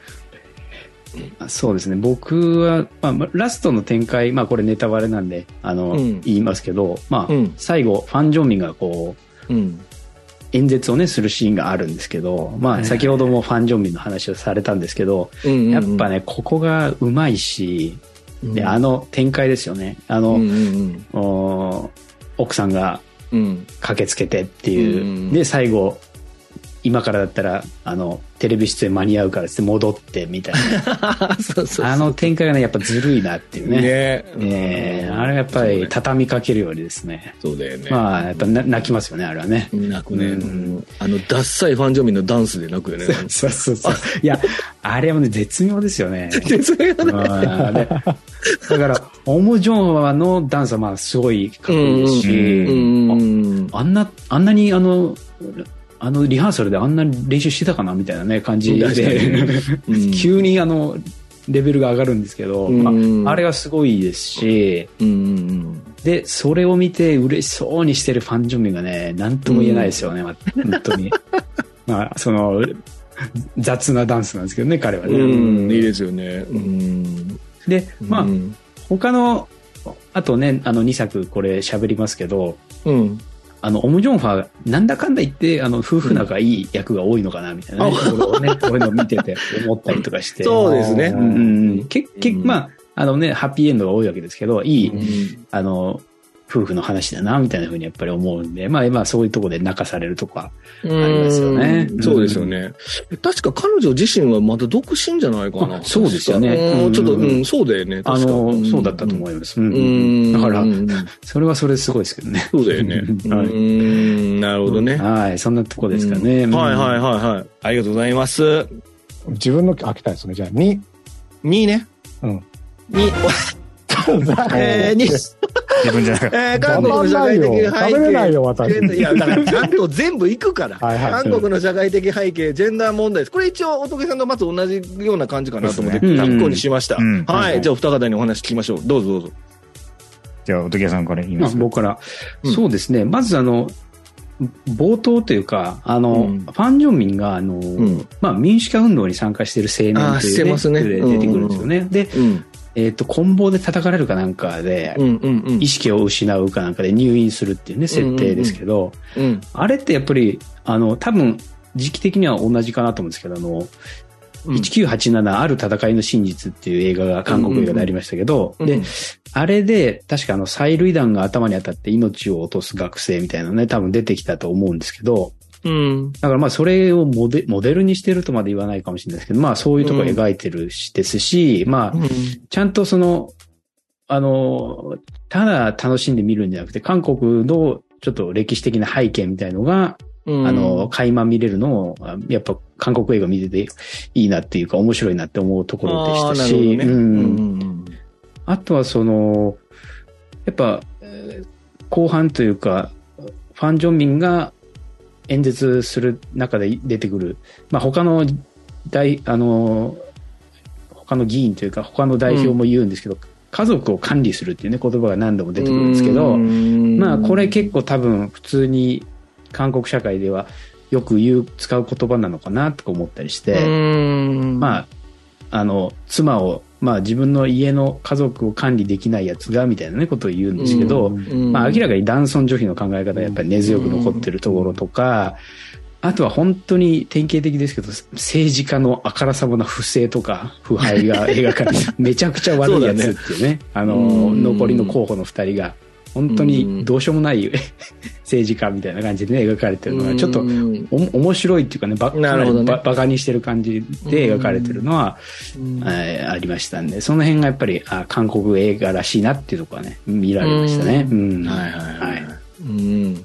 [SPEAKER 3] そうですね。僕は、まあ、ラストの展開、まあこれネタバレなんで、あの、
[SPEAKER 1] うん
[SPEAKER 3] 言いますけど、まあ、
[SPEAKER 1] うん
[SPEAKER 3] 最後、ファン・ジョンミンがこう、
[SPEAKER 1] うん。
[SPEAKER 3] 演説をね、するシーンがあるんですけど、まあ先ほどもファン・ジョンミンの話をされたんですけど、
[SPEAKER 1] うん
[SPEAKER 3] やっぱね、ここがうまいし、で、あの展開ですよね。あの、
[SPEAKER 1] うんうん
[SPEAKER 3] お奥さんが。駆けつけてっていう、
[SPEAKER 1] うん
[SPEAKER 3] で、最後、今からだったら、あの、テレビ出演間に合うからって戻ってみたいな。
[SPEAKER 1] そうそう。
[SPEAKER 3] あの展開がね、やっぱずるいなっていうね。
[SPEAKER 1] ね
[SPEAKER 3] えーあれやっぱり畳みかけるようにですね。
[SPEAKER 1] そうだよね。
[SPEAKER 3] まあ、やっぱな泣きますよね、あれはね。
[SPEAKER 1] 泣くね。
[SPEAKER 3] うん
[SPEAKER 1] うんあの、ダッサいファンジョミンのダンスで泣くよね。
[SPEAKER 3] そうそうそう。いや、あれはね、絶妙ですよね。
[SPEAKER 1] 絶妙だね。
[SPEAKER 3] だから、オモジョンワのダンスはまあすごいかっこいいですし、
[SPEAKER 1] うん。
[SPEAKER 3] あんな、あんなにあの、あのリハーサルであんなに練習してたかなみたいなね、感じで、
[SPEAKER 1] うん
[SPEAKER 3] 急にあの、レベルが上がるんですけど、
[SPEAKER 1] うん
[SPEAKER 3] まあ、あれがすごいですし、で、それを見て嬉しそうにしてるファンジョンミンがね、なんとも言えないですよね、まあ本当に。まあ、その、雑なダンスなんですけどね、彼は
[SPEAKER 1] うん。
[SPEAKER 3] ね。
[SPEAKER 1] うん。いいですよね。うん。
[SPEAKER 3] で、まあ
[SPEAKER 1] う、ん
[SPEAKER 3] 他の、あとね、あの2作これ喋りますけど、
[SPEAKER 1] うん。
[SPEAKER 3] あの、オム・ジョンファー、なんだかんだ言って、あの、夫婦仲いい役が多いのかな、みたいなね、ところをね、こういうのを見てて思ったりとかして。
[SPEAKER 1] そうですね。
[SPEAKER 3] うんうん。け、け、
[SPEAKER 1] うん
[SPEAKER 3] まあ、あのね、ハッピーエンドが多いわけですけど、いい、
[SPEAKER 1] うん
[SPEAKER 3] あの、夫婦の話だな、みたいなふうにやっぱり思うんで、まあ、まあ、そういうところで泣かされるとか。
[SPEAKER 1] あ
[SPEAKER 3] りますよね
[SPEAKER 1] そうですよね。確か彼女自身はまだ独身じゃないかな。
[SPEAKER 3] あそうですよね
[SPEAKER 1] うんちょっと、
[SPEAKER 3] うん
[SPEAKER 1] うん、そうだよね。
[SPEAKER 3] あの、そうだったと思います。うん
[SPEAKER 1] うん。
[SPEAKER 3] だから
[SPEAKER 1] う、ん
[SPEAKER 3] それはそれですごいですけどね。
[SPEAKER 1] そうだよね。
[SPEAKER 3] はい
[SPEAKER 1] うん。なるほどね。
[SPEAKER 3] はい、そんなとこですかね。
[SPEAKER 1] うんはいはいはいはい。ありがとうございます。
[SPEAKER 4] 自分の開けたいですね。じゃあ、2。
[SPEAKER 1] 2位ね。
[SPEAKER 4] うん。
[SPEAKER 1] 2、えー、2、
[SPEAKER 2] 自分じゃなかった。
[SPEAKER 1] えー、韓国の社会的背景。
[SPEAKER 4] 食べれないよ、私。
[SPEAKER 1] いや、だからちゃんと全部行くから。
[SPEAKER 4] はいはい
[SPEAKER 1] 韓国の社会的背景、ジェンダー問題です。これ一応、乙女さんとまず同じような感じかなと思って、
[SPEAKER 3] そうですね
[SPEAKER 1] 一個にしました。
[SPEAKER 2] うん
[SPEAKER 1] はい。じゃあ、お二方にお話聞きましょう。どうぞどうぞ。
[SPEAKER 2] じゃあ、おときさんから言い
[SPEAKER 3] ま
[SPEAKER 2] す。
[SPEAKER 3] 僕から、
[SPEAKER 1] うん
[SPEAKER 3] そうですね。まずあの、冒頭というか、あの、
[SPEAKER 1] うん
[SPEAKER 3] ファン・ジョンミンが、あの、
[SPEAKER 1] ん
[SPEAKER 3] まあ民主化運動に参加している青
[SPEAKER 1] あー
[SPEAKER 3] 年という、
[SPEAKER 1] ね
[SPEAKER 3] で出てくるんですよね。で、
[SPEAKER 1] うん。
[SPEAKER 3] えっ、と、棍棒で叩かれるかなんかで、
[SPEAKER 1] うんうんうん
[SPEAKER 3] 意。識を失うかなんかで入院するっていうね、設定ですけど、
[SPEAKER 1] うん。
[SPEAKER 3] あれってやっぱり、あの、多分、時期的には同じかなと思うんですけど、あの、
[SPEAKER 1] うん
[SPEAKER 3] 1987ある戦いの真実っていう映画が韓国映画でありましたけど、
[SPEAKER 1] うん
[SPEAKER 3] で、あれで確かあの催涙弾が頭に当たって命を落とす学生みたいなのね、多分出てきたと思うんですけど、
[SPEAKER 1] うん。
[SPEAKER 3] だからまあそれをモデモデルにしてるとまで言わないかもしれないですけど、まあそういうところを描いてるしですし、まあちゃんとその、あの、ただ楽しんで見るんじゃなくて、韓国のちょっと歴史的な背景みたいのが、
[SPEAKER 1] うん。
[SPEAKER 3] あの、垣間見れるのを、あやっぱ韓国映画見てていいなっていうか面白いなって思うところでしたし、
[SPEAKER 1] ね。
[SPEAKER 3] う
[SPEAKER 1] うんん。
[SPEAKER 3] あとはその、やっぱ、えー後半というか、ファン・ジョンミンが演説する中で出てくる、まあ他の大、あの、他の議員というか他の代表も言うんですけど、家族を管理するっていうね、言葉が何度も出てくるんですけど、まあこれ結構多分普通に韓国社会ではよく言う、使う言葉なのかなとか思ったりして、まあ、あの、妻を、まあ自分の家の家族を管理できないやつが、みたいなね、ことを言うんですけど、まあ明らかに男尊女卑の考え方がやっぱり根強く残ってるところとか、あとは本当に典型的ですけど、政治家のあからさまな不正とか腐敗が描かれて、めちゃくちゃ悪いやつっていうね、あの、
[SPEAKER 1] うん。
[SPEAKER 3] 残りの候補の二人が、本当にどうしようもない 政治家みたいな感じでね、描かれてるのが、ちょっと
[SPEAKER 1] うん
[SPEAKER 3] お面白いっていうかね、ば
[SPEAKER 1] なるほどね
[SPEAKER 3] にしてる感じで描かれてるのは、えーありましたんで、その辺がやっぱり、あ韓国映画らしいなっていうところはね、見られましたね。うん。
[SPEAKER 1] はいはいはい。うん。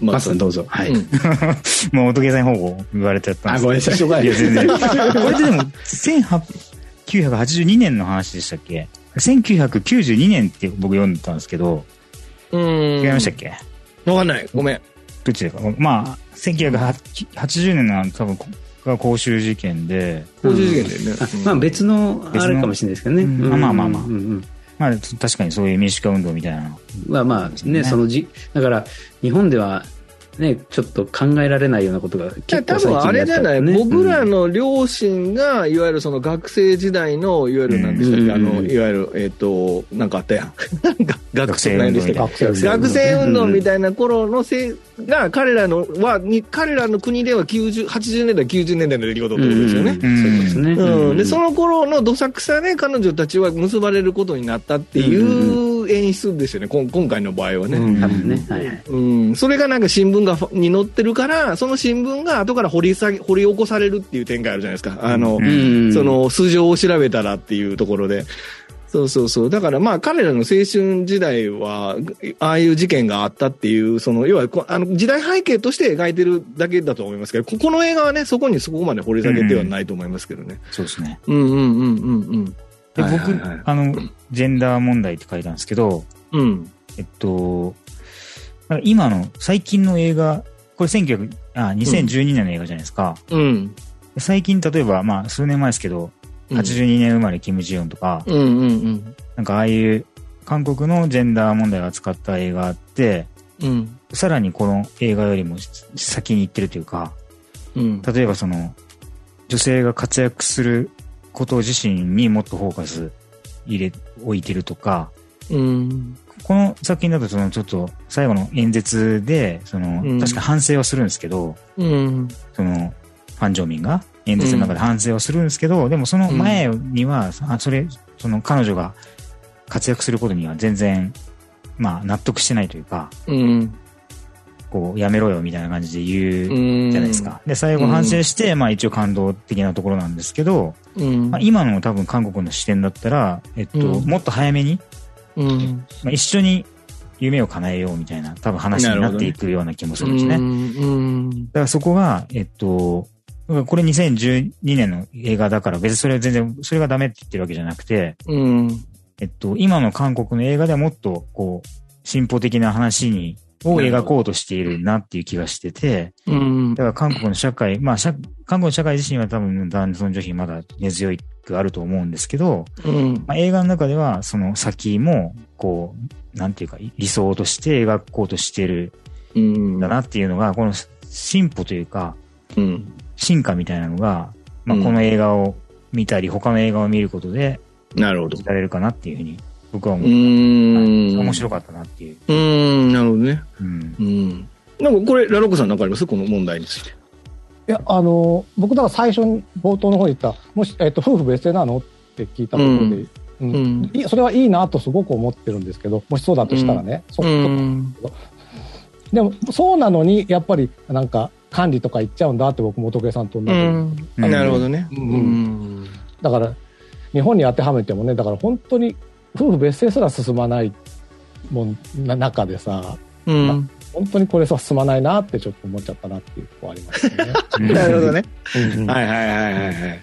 [SPEAKER 3] マスさんどうぞ。はい。
[SPEAKER 1] うん
[SPEAKER 2] もう仏さんに方向言われちゃったん
[SPEAKER 3] あ、
[SPEAKER 2] です
[SPEAKER 3] ごめんなさい。
[SPEAKER 2] いや、全然。これってでも、1982年の話でしたっけ？?1992 年って僕読んでたんですけど、
[SPEAKER 1] うん。
[SPEAKER 2] 違いましたっけ？
[SPEAKER 1] わかんない。ごめん。
[SPEAKER 2] どっちですかまあ、1980年の多分、が公衆事件で、
[SPEAKER 1] 工事事件だよね
[SPEAKER 3] あ。まあ別の、あれかもしれないですけどね。
[SPEAKER 2] まあまあまあ
[SPEAKER 3] うんうん
[SPEAKER 2] まあ確かにそういう民主化運動みたいなの。
[SPEAKER 3] まあまあね、そのじ、だから、日本では、ね、ちょっと考えられないようなことが結
[SPEAKER 1] 多
[SPEAKER 3] 構最近
[SPEAKER 1] 分あれじゃない、
[SPEAKER 3] ね
[SPEAKER 1] 僕らの両親が、いわゆるその学生時代の、いわゆるなんでしたっけ、
[SPEAKER 3] うん。
[SPEAKER 1] あの、いわゆる、えっ、と、なんかあったやん。なんか学生なんでしたっけ
[SPEAKER 4] 学生
[SPEAKER 1] 運動。みたいな頃のせいが、彼らのは、に彼らの国では90、80年代、90年代の出来事ってことですよね。
[SPEAKER 3] うん。で
[SPEAKER 1] その頃のどさくさで彼女たちは結ばれることになったっていう演出ですよね、こん今回の場合はね。
[SPEAKER 3] うん。ね。はいはい。
[SPEAKER 1] うん、それがなんか新聞がに載ってるから、その新聞が後から掘り下げ、掘り起こされるっていう展開あるじゃないですか。あの、
[SPEAKER 3] うん
[SPEAKER 1] そ、の素性を調べたらっていうところで。そうそうそう。だからまあ彼らの青春時代は、ああいう事件があったっていう、その、要はこあの時代背景として描いてるだけだと思いますけど、ここの映画はね、そこにそこまで掘り下げてはないと思いますけどね。
[SPEAKER 2] そうですね。
[SPEAKER 1] うんうんうんうんうん。
[SPEAKER 2] で、僕、
[SPEAKER 1] はいはいはい
[SPEAKER 2] あの、ジェンダー問題って書いたんですけど、
[SPEAKER 1] うん。
[SPEAKER 2] えっと、今の最近の映画、これ1900あ、2012年の映画じゃないですか。
[SPEAKER 1] うん。
[SPEAKER 2] 最近、例えば、まあ、数年前ですけど、82年生まれキム・ジヨンとか、
[SPEAKER 1] うんうんうん
[SPEAKER 2] なんかああいう韓国のジェンダー問題を扱った映画って、
[SPEAKER 1] うん。
[SPEAKER 2] さらにこの映画よりも先に行ってるというか、
[SPEAKER 1] うん。
[SPEAKER 2] 例えばその、女性が活躍すること自身にもっとフォーカス入れ、置いてるとか、
[SPEAKER 1] うん。
[SPEAKER 2] この作品だとそのちょっと最後の演説で、その、
[SPEAKER 1] うん
[SPEAKER 2] 確か反省はするんですけど、
[SPEAKER 1] うん。
[SPEAKER 2] その、ファン・ジョンミンが演説の中で反省はするんですけど、でもその前には、あ、それ、その彼女が活躍することには全然、まあ納得してないというか、
[SPEAKER 1] うん。
[SPEAKER 2] こう、やめろよみたいな感じで言う
[SPEAKER 1] うん。
[SPEAKER 2] じゃないですか。で、最後反省して、まあ一応感動的なところなんですけど、
[SPEAKER 1] うん。
[SPEAKER 2] まあ、今の多分韓国の視点だったら、えっと、
[SPEAKER 1] うん
[SPEAKER 2] もっと早めに、
[SPEAKER 1] うん。
[SPEAKER 2] まあ、一緒に夢を叶えようみたいな多分話になっていくような気もするんですね。
[SPEAKER 1] うん。
[SPEAKER 2] だからそこが、えっと、これ2012年の映画だから別にそれは全然、それがダメって言ってるわけじゃなくて、
[SPEAKER 1] うん。
[SPEAKER 2] えっと、今の韓国の映画ではもっと、こう、進歩的な話に、を描こうとしているなっていう気がしてて、
[SPEAKER 1] うん
[SPEAKER 2] だ。から韓国の社会、まあ、社韓国の社会自身は多分男尊女卑まだ根強くあると思うんですけど、
[SPEAKER 1] うん。
[SPEAKER 2] まあ、映画の中ではその先も、こう、なんていうか、理想として描こうとしてる
[SPEAKER 1] うん
[SPEAKER 2] んだなっていうのが、この進歩というか、
[SPEAKER 1] うん。
[SPEAKER 2] 進化みたいなのが、まあ、
[SPEAKER 1] うん
[SPEAKER 2] この映画を見たり、他の映画を見ることで、
[SPEAKER 1] なるほど。
[SPEAKER 2] 知られるかなっていうふうに、僕は
[SPEAKER 1] う
[SPEAKER 2] 思う。はい
[SPEAKER 1] ん。
[SPEAKER 2] 面白かったなっていう。
[SPEAKER 1] うん。なるほどね。
[SPEAKER 2] うん。
[SPEAKER 1] うん。なんかこれ、ラロックさんなんかあります？この問題について。
[SPEAKER 4] いや、あの、僕だから最初に冒頭の方に言った、もし、えっと、夫婦別姓なの？って聞いたところで、うん
[SPEAKER 1] うん
[SPEAKER 4] それはいいなとすごく思ってるんですけど、もしそうだとしたらね、そ
[SPEAKER 1] うん。
[SPEAKER 4] でも、そうなのに、やっぱり、なんか、管理とか行っちゃうんだって僕、元家さんと同じ。
[SPEAKER 1] うん
[SPEAKER 2] うん
[SPEAKER 1] なるほどね。
[SPEAKER 4] う
[SPEAKER 1] うんん。
[SPEAKER 4] だから、日本に当てはめてもね、だから本当に、夫婦別姓すら進まないもんな中でさ、
[SPEAKER 1] うん。
[SPEAKER 4] 本当にこれさ、進まないなってちょっと思っちゃったなっていうとこありますね。
[SPEAKER 2] う ん
[SPEAKER 1] なるほどね。はいはいはいはいはい。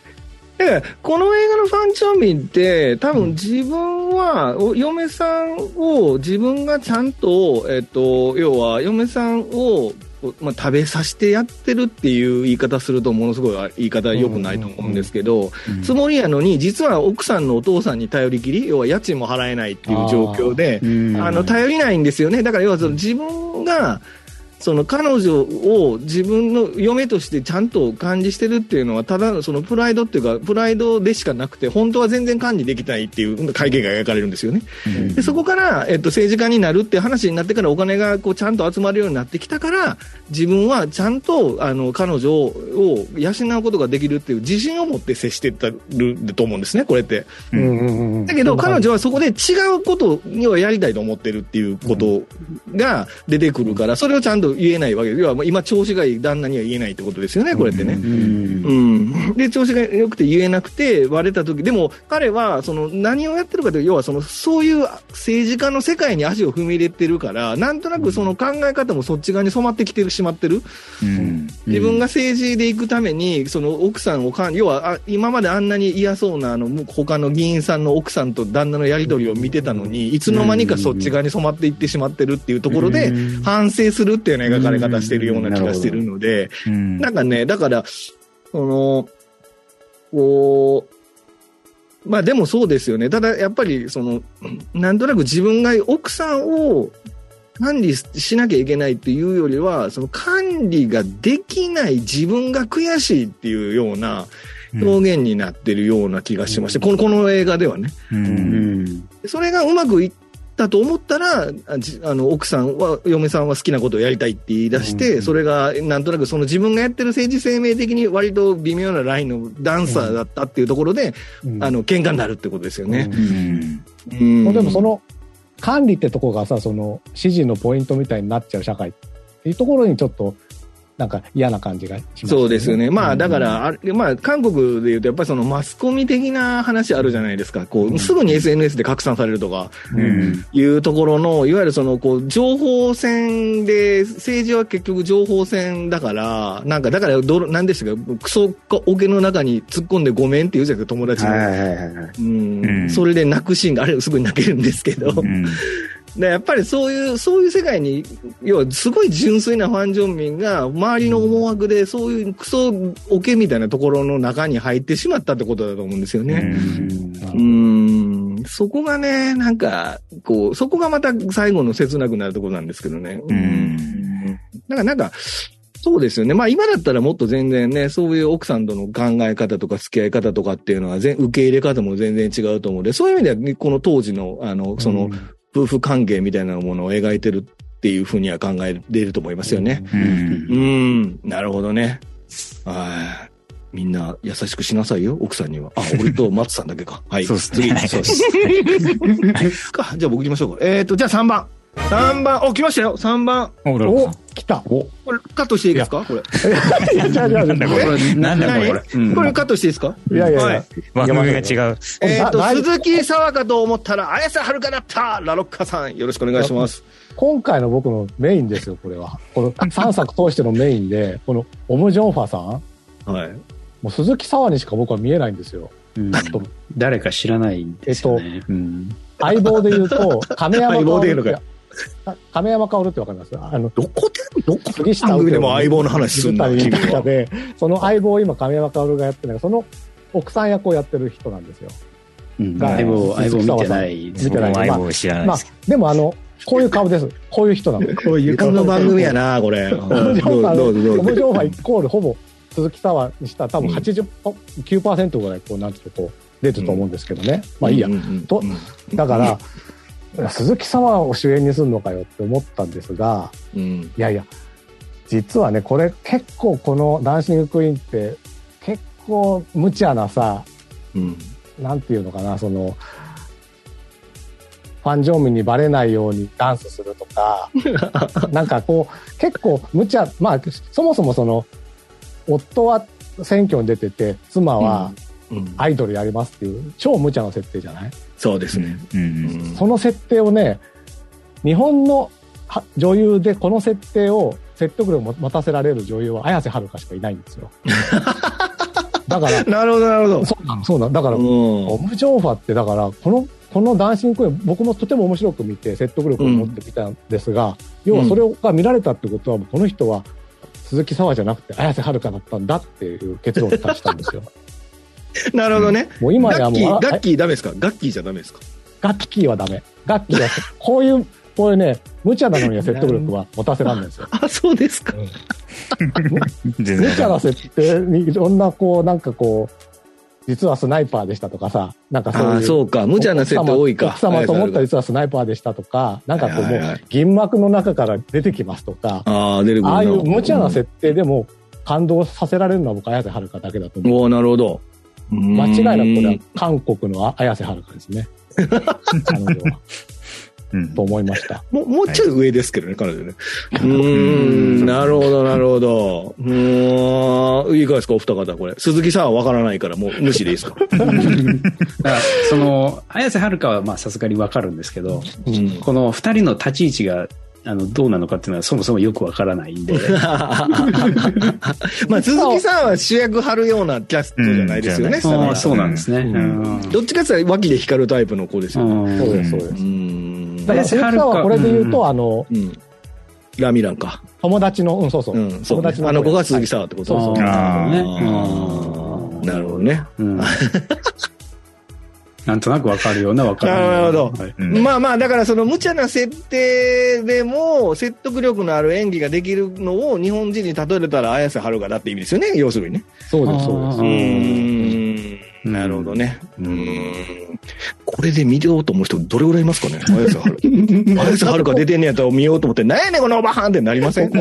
[SPEAKER 1] だから、この映画のファン・チョンミンって、多分自分は、お嫁さんを自分がちゃんと、えっと、要は、嫁さんを、まあ、食べさせてやってるっていう言い方するとものすごい言い方良くないと思うんですけど、
[SPEAKER 2] うん。
[SPEAKER 1] つもりやのに、実は奥さんのお父さんに頼りきり、要は家賃も払えないっていう状況で、
[SPEAKER 3] うん。
[SPEAKER 1] あの、頼りないんですよね。だから要はその自分が、その彼女を自分の嫁としてちゃんと管理してるっていうのは、ただのそのプライドっていうか、プライドでしかなくて、本当は全然管理できないっていう会計が描かれるんですよね。
[SPEAKER 2] うん
[SPEAKER 1] で、そこから、えっと、政治家になるって話になってからお金がこうちゃんと集まるようになってきたから、自分はちゃんと、あの、彼女を養うことができるっていう自信を持って接してたると思うんですね、これって。
[SPEAKER 4] うん
[SPEAKER 1] だけど、彼女はそこで違うことにはやりたいと思ってるっていうことが出てくるから、それをちゃんと言えないわけ。で、要はもう今調子がいい旦那には言えないってことですよね、これってね。
[SPEAKER 3] うん。
[SPEAKER 1] うん。で、調子が良くて言えなくて割れた時、でも彼は、その何をやってるかというと、要はその、そういう政治家の世界に足を踏み入れてるから、なんとなくその考え方もそっち側に染まってきてしまってる。
[SPEAKER 2] うん。
[SPEAKER 1] 自分が政治で行くために、その奥さんをかん、要はあ今まであんなに嫌そうなあの他の議員さんの奥さんと旦那のやり取りを見てたのに、いつの間にかそっち側に染まっていってしまってるっていうところで、
[SPEAKER 3] うん。
[SPEAKER 1] 反省するっていうような描かれ方してるような気がしてるので、
[SPEAKER 2] うん。
[SPEAKER 1] なんかね、だから、その、こう、まあでもそうですよね。ただやっぱり、その、なんとなく自分が奥さんを管理しなきゃいけないっていうよりは、その管理ができない自分が悔しいっていうような表現になってるような気がしまして、この、この映画ではね。
[SPEAKER 2] う
[SPEAKER 3] うん。ん
[SPEAKER 1] それがうまくいったと思ったら、あの、奥さんは、嫁さんは好きなことをやりたいって言い出して、
[SPEAKER 4] うん
[SPEAKER 1] それが、なんとなくその自分がやってる政治生命的に割と微妙なラインのダンサーだったっていうところで、
[SPEAKER 4] うん。
[SPEAKER 1] あの、喧嘩になるってことですよね。
[SPEAKER 2] うん。
[SPEAKER 1] うん。
[SPEAKER 4] でもそ、の管理ってとこがさ、その指示のポイントみたいになっちゃう社会っていうところにちょっとなんか嫌な感じがします
[SPEAKER 1] そうですよね。まあ、
[SPEAKER 4] うん。
[SPEAKER 1] だから、あれまあ、韓国で言うと、やっぱりそのマスコミ的な話あるじゃないですか。こう、すぐに SNS で拡散されるとか、
[SPEAKER 2] うん。
[SPEAKER 1] いうところの、いわゆるその、こう、情報戦で、政治は結局情報戦だから、なんか、だから、どろ、なんでしたか、クソ桶の中に突っ込んでごめんって言うじゃないですか、友達の。
[SPEAKER 3] はいはいはいはい。
[SPEAKER 1] うん。
[SPEAKER 2] うん。
[SPEAKER 1] それで泣くシーンがあれ、すぐに泣けるんですけど、
[SPEAKER 2] うん
[SPEAKER 1] でやっぱりそういう、そういう世界に、要はすごい純粋なファン・ジョンミンが、周りの思惑で、そういうクソ桶みたいなところの中に入ってしまったってことだと思うんですよね。うん、そこがね、なんか、こう、そこがまた最後の切なくなるところなんですけどね。
[SPEAKER 2] うん
[SPEAKER 1] だからなんか、そうですよね。まあ今だったらもっと全然ね、そういう奥さんとの考え方とか付き合い方とかっていうのは全、受け入れ方も全然違うと思うので、そういう意味ではね、この当時の、あの、その、夫婦関係みたいなものを描いてるっていうふうには考えれると思いますよね。
[SPEAKER 2] うん
[SPEAKER 1] うん、なるほどね。はい。みんな優しくしなさいよ、奥さんには。あ、俺と松さんだけか。はい。
[SPEAKER 2] そうっすね
[SPEAKER 1] 次。そうです。か、じゃあ僕行きましょうか。えっ、と、じゃあ3番。3番、お、来ましたよ。3番。
[SPEAKER 4] お来た
[SPEAKER 1] これカットしていいですか？これ。
[SPEAKER 4] いやいやいや
[SPEAKER 2] なんだこれなんだこれ
[SPEAKER 1] 何これカットしていいですか
[SPEAKER 4] いやいやい
[SPEAKER 1] はい
[SPEAKER 4] や
[SPEAKER 2] 枠組みが違う。
[SPEAKER 1] えっ、と、
[SPEAKER 4] な
[SPEAKER 1] 鈴木沢かと思ったら、綾瀬はるかだったラロッカさん、よろしくお願いします。
[SPEAKER 4] 今回の僕のメインですよこれはこの3作通してのメインでこのオム・ジョンファさん
[SPEAKER 1] はい。
[SPEAKER 4] もう鈴木沢にしか僕は見えないんですよ
[SPEAKER 3] うん誰か知らないんですよね。うん
[SPEAKER 4] 相棒で言うと亀山
[SPEAKER 1] 相棒で言うのか
[SPEAKER 4] 亀山薫ってわかります？あの
[SPEAKER 1] どこで、どこ
[SPEAKER 4] 杉下
[SPEAKER 1] でも相棒の話すんな、
[SPEAKER 4] 水
[SPEAKER 1] 君は。
[SPEAKER 4] でその相棒を今亀山薫がやってるその奥さん役をやってる人なんですよ。
[SPEAKER 3] うん。
[SPEAKER 4] が
[SPEAKER 3] 相棒、相棒見てない
[SPEAKER 2] 相棒知らない
[SPEAKER 4] まあ
[SPEAKER 2] です。
[SPEAKER 4] でもあのこういう顔です。こういう人なの。
[SPEAKER 1] こういうこの番組やな、これ。ど
[SPEAKER 4] オム・ジョンファイコールほぼ鈴木沢にしたら多分
[SPEAKER 1] うん
[SPEAKER 4] 89%ぐらいこうなんていうかこう出てると思うんですけどね、まあいいや。
[SPEAKER 1] うんうんうん
[SPEAKER 4] とだから、鈴木沢を主演にするのかよって思ったんですが
[SPEAKER 1] うん。
[SPEAKER 4] いやいや実はねこれ結構この「ダンシング・クイーン」って結構無茶なさ
[SPEAKER 1] うん。
[SPEAKER 4] なんていうのかなそのフファン・ジョンミンにバレないようにダンスするとか、なんかこう、結構無茶、まあ、そもそもその、夫は選挙に出てて、妻は
[SPEAKER 1] うん
[SPEAKER 4] アイドルやりますっていう、超無茶な設定じゃない？
[SPEAKER 1] そうですね。
[SPEAKER 2] うん
[SPEAKER 1] うん
[SPEAKER 4] その設定をね、日本のは女優でこの設定を説得力を持たせられる女優は綾瀬はるかしかいないんですよ。だから、
[SPEAKER 1] なるほど、なるほど。
[SPEAKER 4] そうなの、そうなの。だから、
[SPEAKER 1] うん
[SPEAKER 4] オムジョンファって、だから、この、このダンシングクイーン、僕もとても面白く見て、説得力を持ってみたんですが、要はそれが見られたってことは、この人は、鈴木沙和じゃなくて、綾瀬はるかだったんだっていう結論に達したんですよ。
[SPEAKER 1] なるほどね。
[SPEAKER 4] もう今や
[SPEAKER 1] ガッキー、
[SPEAKER 4] もうあ、
[SPEAKER 1] ガッキーダメですか？ガッキーじゃダメですか？
[SPEAKER 4] ガッキーはダメ。ガッキーは、こういう、こういうね、無茶なのには説得力は持たせらんないんですよ。
[SPEAKER 1] あ、そうですか。
[SPEAKER 2] 全
[SPEAKER 4] 無茶な
[SPEAKER 2] 然。
[SPEAKER 4] 設定にいろんなこう、なんかこう、実はスナイパーでしたとかさ、なんかそういう。
[SPEAKER 1] あそうか。無茶な設定多いか。
[SPEAKER 4] 奥様と思ったら実はスナイパーでしたとか、なんかこう銀幕の中から出てきますとか、
[SPEAKER 1] ああ、出るな
[SPEAKER 4] ああいう無茶な設定でも感動させられるのは僕綾瀬はるかだけだと思う。
[SPEAKER 1] おおなるほど。
[SPEAKER 4] 間違いなくこれは
[SPEAKER 1] うん
[SPEAKER 4] 韓国の綾瀬はるかですね。彼女は。
[SPEAKER 2] うん
[SPEAKER 4] と思いました。
[SPEAKER 1] もう、もうちょい上ですけどね、彼女ね。うーん、なるほど、なるほど。うーん、いかがですか、お二方、これ。鈴木さんはわからないから、もう無視でいいですか？
[SPEAKER 3] だからその、綾瀬はるかはまあさすがにわかるんですけど、
[SPEAKER 1] うん。
[SPEAKER 3] この二人の立ち位置が、あの、どうなのかっていうのはそもそもよくわからないんで。
[SPEAKER 1] まあ、鈴木さんは主役張るようなキャストじゃないですよね。
[SPEAKER 2] うん
[SPEAKER 3] そうなんですね。
[SPEAKER 4] うん
[SPEAKER 3] うん
[SPEAKER 1] どっちかって言ったら脇で光るタイプの子ですよね。
[SPEAKER 3] うん
[SPEAKER 4] そうです、そうです
[SPEAKER 1] う。ん。
[SPEAKER 4] だから鈴木さんはこれで言うと、あの、
[SPEAKER 1] うん。ラミランか。
[SPEAKER 4] 友達の、うん、そうそう。
[SPEAKER 1] うん、そう、ね
[SPEAKER 4] 友達。の
[SPEAKER 1] あの子が鈴木さんってこと
[SPEAKER 4] そうそう
[SPEAKER 1] なるほどね。
[SPEAKER 3] うん なんとなくわかるようなわからないよう
[SPEAKER 1] なるほど
[SPEAKER 3] はい
[SPEAKER 2] うん
[SPEAKER 1] まあまあ、だからその無茶な設定でも説得力のある演技ができるのを日本人に例えれたら綾瀬はるかだって意味ですよね、要するにね。
[SPEAKER 4] そうです、そうです
[SPEAKER 3] あ。ー
[SPEAKER 1] ーん。なるほどね。うーん。これで見ようと思う人どれぐらいいますかね？綾瀬はる。綾瀬はるか出てんねやったら見ようと思って、なんやねんこのおばはんってなりません？
[SPEAKER 4] こ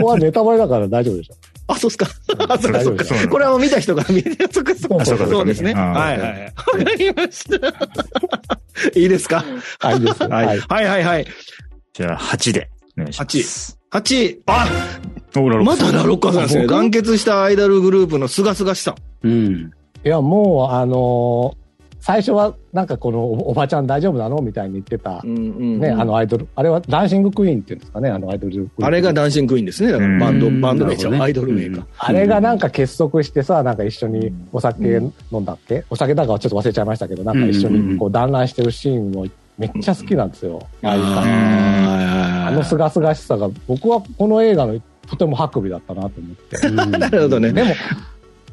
[SPEAKER 4] こはネタバレだから大丈夫でしょ。
[SPEAKER 1] あ、そうっすか。あ、そっかそっか。これは見た人が見て、そっかそっか。
[SPEAKER 4] そう
[SPEAKER 1] ですね。はいはいはい。わかりました。いいですか？
[SPEAKER 4] はい、いいです。
[SPEAKER 1] は
[SPEAKER 4] はいい。。
[SPEAKER 1] はいはいはい。
[SPEAKER 2] じゃあ、8でお願いします。
[SPEAKER 1] 8位。あまたラロッカさんですね。
[SPEAKER 4] 僕？
[SPEAKER 1] 団結したアイドルグループのすがすがしさ。
[SPEAKER 3] うん。
[SPEAKER 4] いや、もう、あのー最初は、なんかこのお、おばちゃん大丈夫なのみたいに言ってた、
[SPEAKER 1] うんうん
[SPEAKER 4] ね、あのアイドル、あれはダンシングクイーンっていうんですかね、あのアイドルグループ。
[SPEAKER 1] あれがダンシングクイーンですね。だからバンド、
[SPEAKER 2] うん
[SPEAKER 1] バンド名ちゃ
[SPEAKER 3] ね
[SPEAKER 1] アイドル名か。
[SPEAKER 4] あれがなんか結束してさ、なんか一緒にお酒飲んだっけ、お酒だかはちょっと忘れちゃいましたけど、なんか一緒にこう団らんしてるシーンもめっちゃ好きなんですよ。ああいう感じ。あ
[SPEAKER 1] あ
[SPEAKER 4] のすがすがしさが、僕はこの映画のとてもハクビだったなと思って。
[SPEAKER 1] なるほどね。
[SPEAKER 4] でも、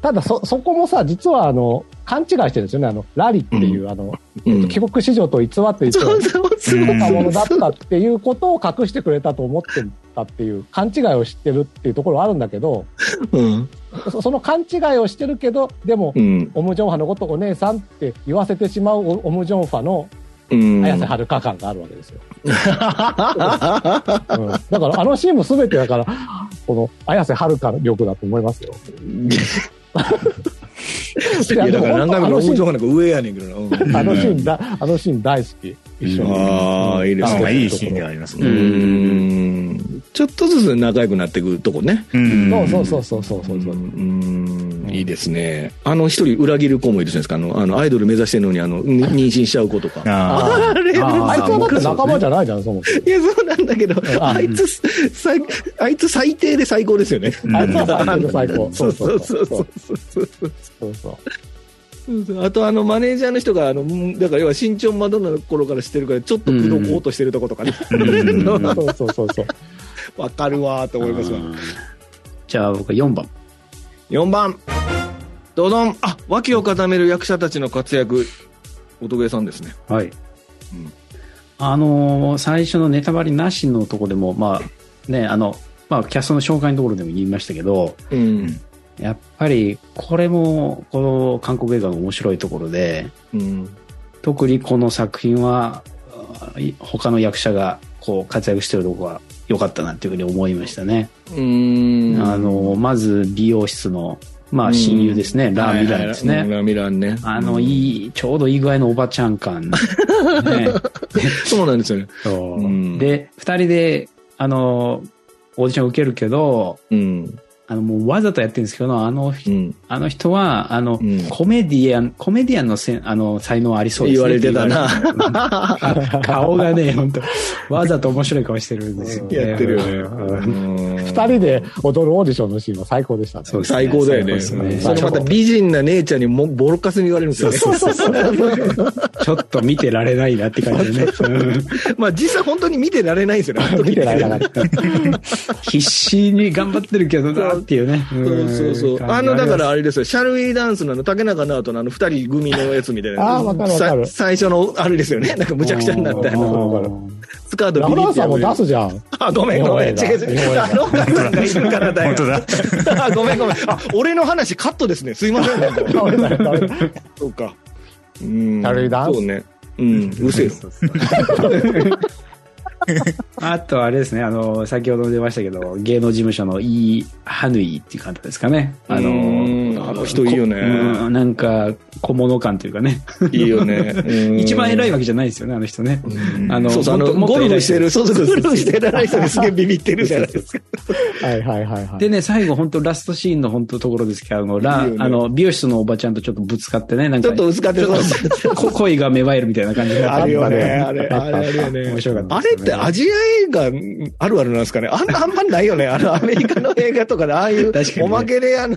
[SPEAKER 4] ただそ、そこもさ、実はあの、勘違いしてるんですよね。あの、ラリっていう、あの、
[SPEAKER 1] うん
[SPEAKER 4] 帰国子女と偽って言って
[SPEAKER 1] そう。
[SPEAKER 4] たものだったっていうことを隠してくれたと思ってたっていう、勘違いをしてるっていうところはあるんだけど、
[SPEAKER 1] うん。
[SPEAKER 4] そその勘違いをしてるけど、でも、
[SPEAKER 1] うん。
[SPEAKER 4] オムジョンファのことをお姉さんって言わせてしまうオムジョンファの
[SPEAKER 1] うん。
[SPEAKER 4] 綾瀬はるか感があるわけですよ。うん、だからあのシーンも全てだから、この綾瀬はるか力だと思いますよ。
[SPEAKER 1] いや、だから何回も面白くなく上やねんけどなうん。
[SPEAKER 4] あのシーンだ、あのシーン大好き。一緒に。
[SPEAKER 1] ああ、いいですね。
[SPEAKER 2] あいいシーンではあります
[SPEAKER 1] う
[SPEAKER 2] ね。
[SPEAKER 1] ん。ちょっとずつ仲良くなっていくとこね。
[SPEAKER 2] うん
[SPEAKER 4] そうそうそうそうそうそう。
[SPEAKER 1] うん。いいですね。あの、一人裏切る子もいるじゃないですか。あの、あの、アイドル目指してるのに、あの、に妊娠しちゃう子とか。
[SPEAKER 2] あ
[SPEAKER 4] あ
[SPEAKER 1] あれ
[SPEAKER 3] あ
[SPEAKER 4] あいつはだって仲間じゃないじゃん、そもそも。
[SPEAKER 1] いや、そうなんだけど、
[SPEAKER 4] あ
[SPEAKER 1] あいつ、最、あいつ最低で最高ですよね。
[SPEAKER 4] あいつは最高最高。
[SPEAKER 1] そうそうそうそう
[SPEAKER 4] そう
[SPEAKER 1] そうそう。
[SPEAKER 4] そうそう。
[SPEAKER 1] あと、あの、マネージャーの人が、あの、うんだから、要は、身長マドンナの頃から知ってるから、ちょっと口説こうとしてるとことかね。
[SPEAKER 4] そうそうそうそう。
[SPEAKER 1] わかるわーと思いますわ。
[SPEAKER 3] うんじゃあ僕は4番。
[SPEAKER 1] 4番。どどん。あ、脇を固める役者たちの活躍。音ゲーさんですね。
[SPEAKER 3] はい。
[SPEAKER 1] うん
[SPEAKER 3] あのー最初のネタバレなしのとこでも、まあ、ね、あの、まあ、キャストの紹介のところでも言いましたけど、
[SPEAKER 1] うん。
[SPEAKER 3] やっぱり、これも、この韓国映画の面白いところで、
[SPEAKER 1] うん。
[SPEAKER 3] 特にこの作品は、他の役者が、こう、活躍してるとこが良かったなっていうふうに思いましたね。
[SPEAKER 1] うん。
[SPEAKER 3] あの、まず、美容室のまあ親友ですね、ラー・ミランですね。
[SPEAKER 1] はいはいラーミランね。
[SPEAKER 3] あの、いい、ちょうどいい具合のおばちゃん感。ね、
[SPEAKER 1] そうなんですよね。
[SPEAKER 3] で、二人で、あの、オーディション受けるけど、
[SPEAKER 1] うん。
[SPEAKER 3] あの、もうわざとやってるんですけど、あの、
[SPEAKER 1] うん。
[SPEAKER 3] あの人は、あの、
[SPEAKER 1] うん
[SPEAKER 3] コメディアン、コメディアンのせんあの才能ありそうですね。
[SPEAKER 1] 言われてたな。
[SPEAKER 3] 顔がね、本当わざと面白い顔してるんですよ、ね。
[SPEAKER 1] やってるよね。
[SPEAKER 3] うん
[SPEAKER 1] 二
[SPEAKER 4] 二人で踊るオーディションのシーンは最高でしたね。
[SPEAKER 3] そうです
[SPEAKER 1] 最高だよね。
[SPEAKER 3] 最高ですね
[SPEAKER 1] そのまた美人な姉ちゃんにもボロカスに言われるんですよね。
[SPEAKER 3] そうそうそう。ちょっと見てられないなって感じでね。うん
[SPEAKER 1] まあ実際本当に見てられないんですよね。
[SPEAKER 4] 見てられなかった。
[SPEAKER 3] 必死に頑張ってるけどなっていうね。
[SPEAKER 1] そうそうそう。
[SPEAKER 3] ん
[SPEAKER 1] あの、だからあれですよ、シャルウィーダンスのあの、竹中直人のあの、二人組のやつみたいな。
[SPEAKER 4] あーわかるわかる
[SPEAKER 1] さ最初の、あれですよね。なんかむちゃくちゃになって、あの、
[SPEAKER 4] わかる
[SPEAKER 1] スカート
[SPEAKER 4] ラ
[SPEAKER 1] ビリって
[SPEAKER 4] さんも出
[SPEAKER 1] る。
[SPEAKER 4] すじゃん。
[SPEAKER 1] あ、ごめんごめん。違う違う。あの、岡さんがいるからだよ。
[SPEAKER 2] 本当だ。
[SPEAKER 1] あごめんごめん。あ、俺の話カットですね。すいませんそうか。うん。
[SPEAKER 4] シャルウィーダンス？
[SPEAKER 1] そうね。うん。うるせえよ。
[SPEAKER 3] あとあれですね、あの、先ほども出ましたけど、芸能事務所のイー・ハヌイっていう方ですかね。あ
[SPEAKER 1] うん
[SPEAKER 3] の、
[SPEAKER 1] あの人いいよね
[SPEAKER 3] なんか、小物感というかね。
[SPEAKER 1] いいよね。うん
[SPEAKER 3] 一番偉いわけじゃないですよね、あの人ね。あの、
[SPEAKER 1] そうそう、あの、ゴルフしてる、そうそう、ゴルフしてる人にすげえビビってるじゃないですか。
[SPEAKER 4] はいはいはいはい。
[SPEAKER 3] でね、最後本当ラストシーンの本当ところですけど、あの、ラあの、美容室のおばちゃんとちょっとぶつかってね、なんか、
[SPEAKER 1] ちょっと薄かって
[SPEAKER 3] 恋が芽生えるみたいな感じで。
[SPEAKER 1] あるよね。
[SPEAKER 4] あ
[SPEAKER 1] あれ、あれあるよね。
[SPEAKER 3] 面白かった
[SPEAKER 1] あれ
[SPEAKER 3] すよね
[SPEAKER 1] てアジア映画あるあるなんですかねあんあんまないよね。あの、アメリカの映画とかで、ああいう おまけで、あの、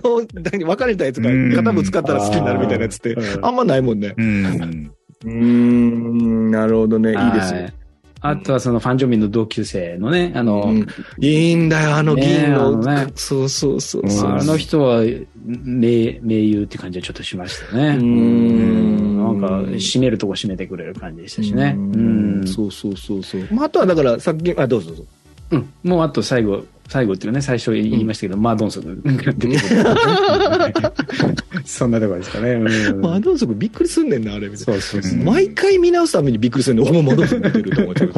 [SPEAKER 1] 何別れたやつが
[SPEAKER 2] うん
[SPEAKER 1] 肩ぶつかったら好きになるみたいなやつって
[SPEAKER 3] う、ん
[SPEAKER 1] あんまないもんね。
[SPEAKER 2] うん。
[SPEAKER 1] うーん、なるほどね。いいですよ
[SPEAKER 3] はい。あとはそのファン・ジョンミンの同級生のね、あの、
[SPEAKER 1] うんいいんだよ、あの銀
[SPEAKER 3] ね
[SPEAKER 1] の
[SPEAKER 3] ね。
[SPEAKER 1] そうそうそうそう。
[SPEAKER 3] あの人は名、名優って感じはちょっとしましたね。
[SPEAKER 1] う
[SPEAKER 3] んなんか、締めるとこ締めてくれる感じでしたしね。
[SPEAKER 1] う
[SPEAKER 3] うんん。
[SPEAKER 1] そうそうそうそう。まあ、あとはだから、さっき、あ、どうぞどうぞ。
[SPEAKER 3] うん。もうあと最後、最後っていうね、最初言いましたけど、マードンソクが出てくる。そんなところですかね。うん
[SPEAKER 1] マドンソクびっくりすんねんな、あれ。みたい
[SPEAKER 3] そうそうそう。
[SPEAKER 1] な毎回見直すためにびっくりするんで、俺もマドンソク見てると思っちゃ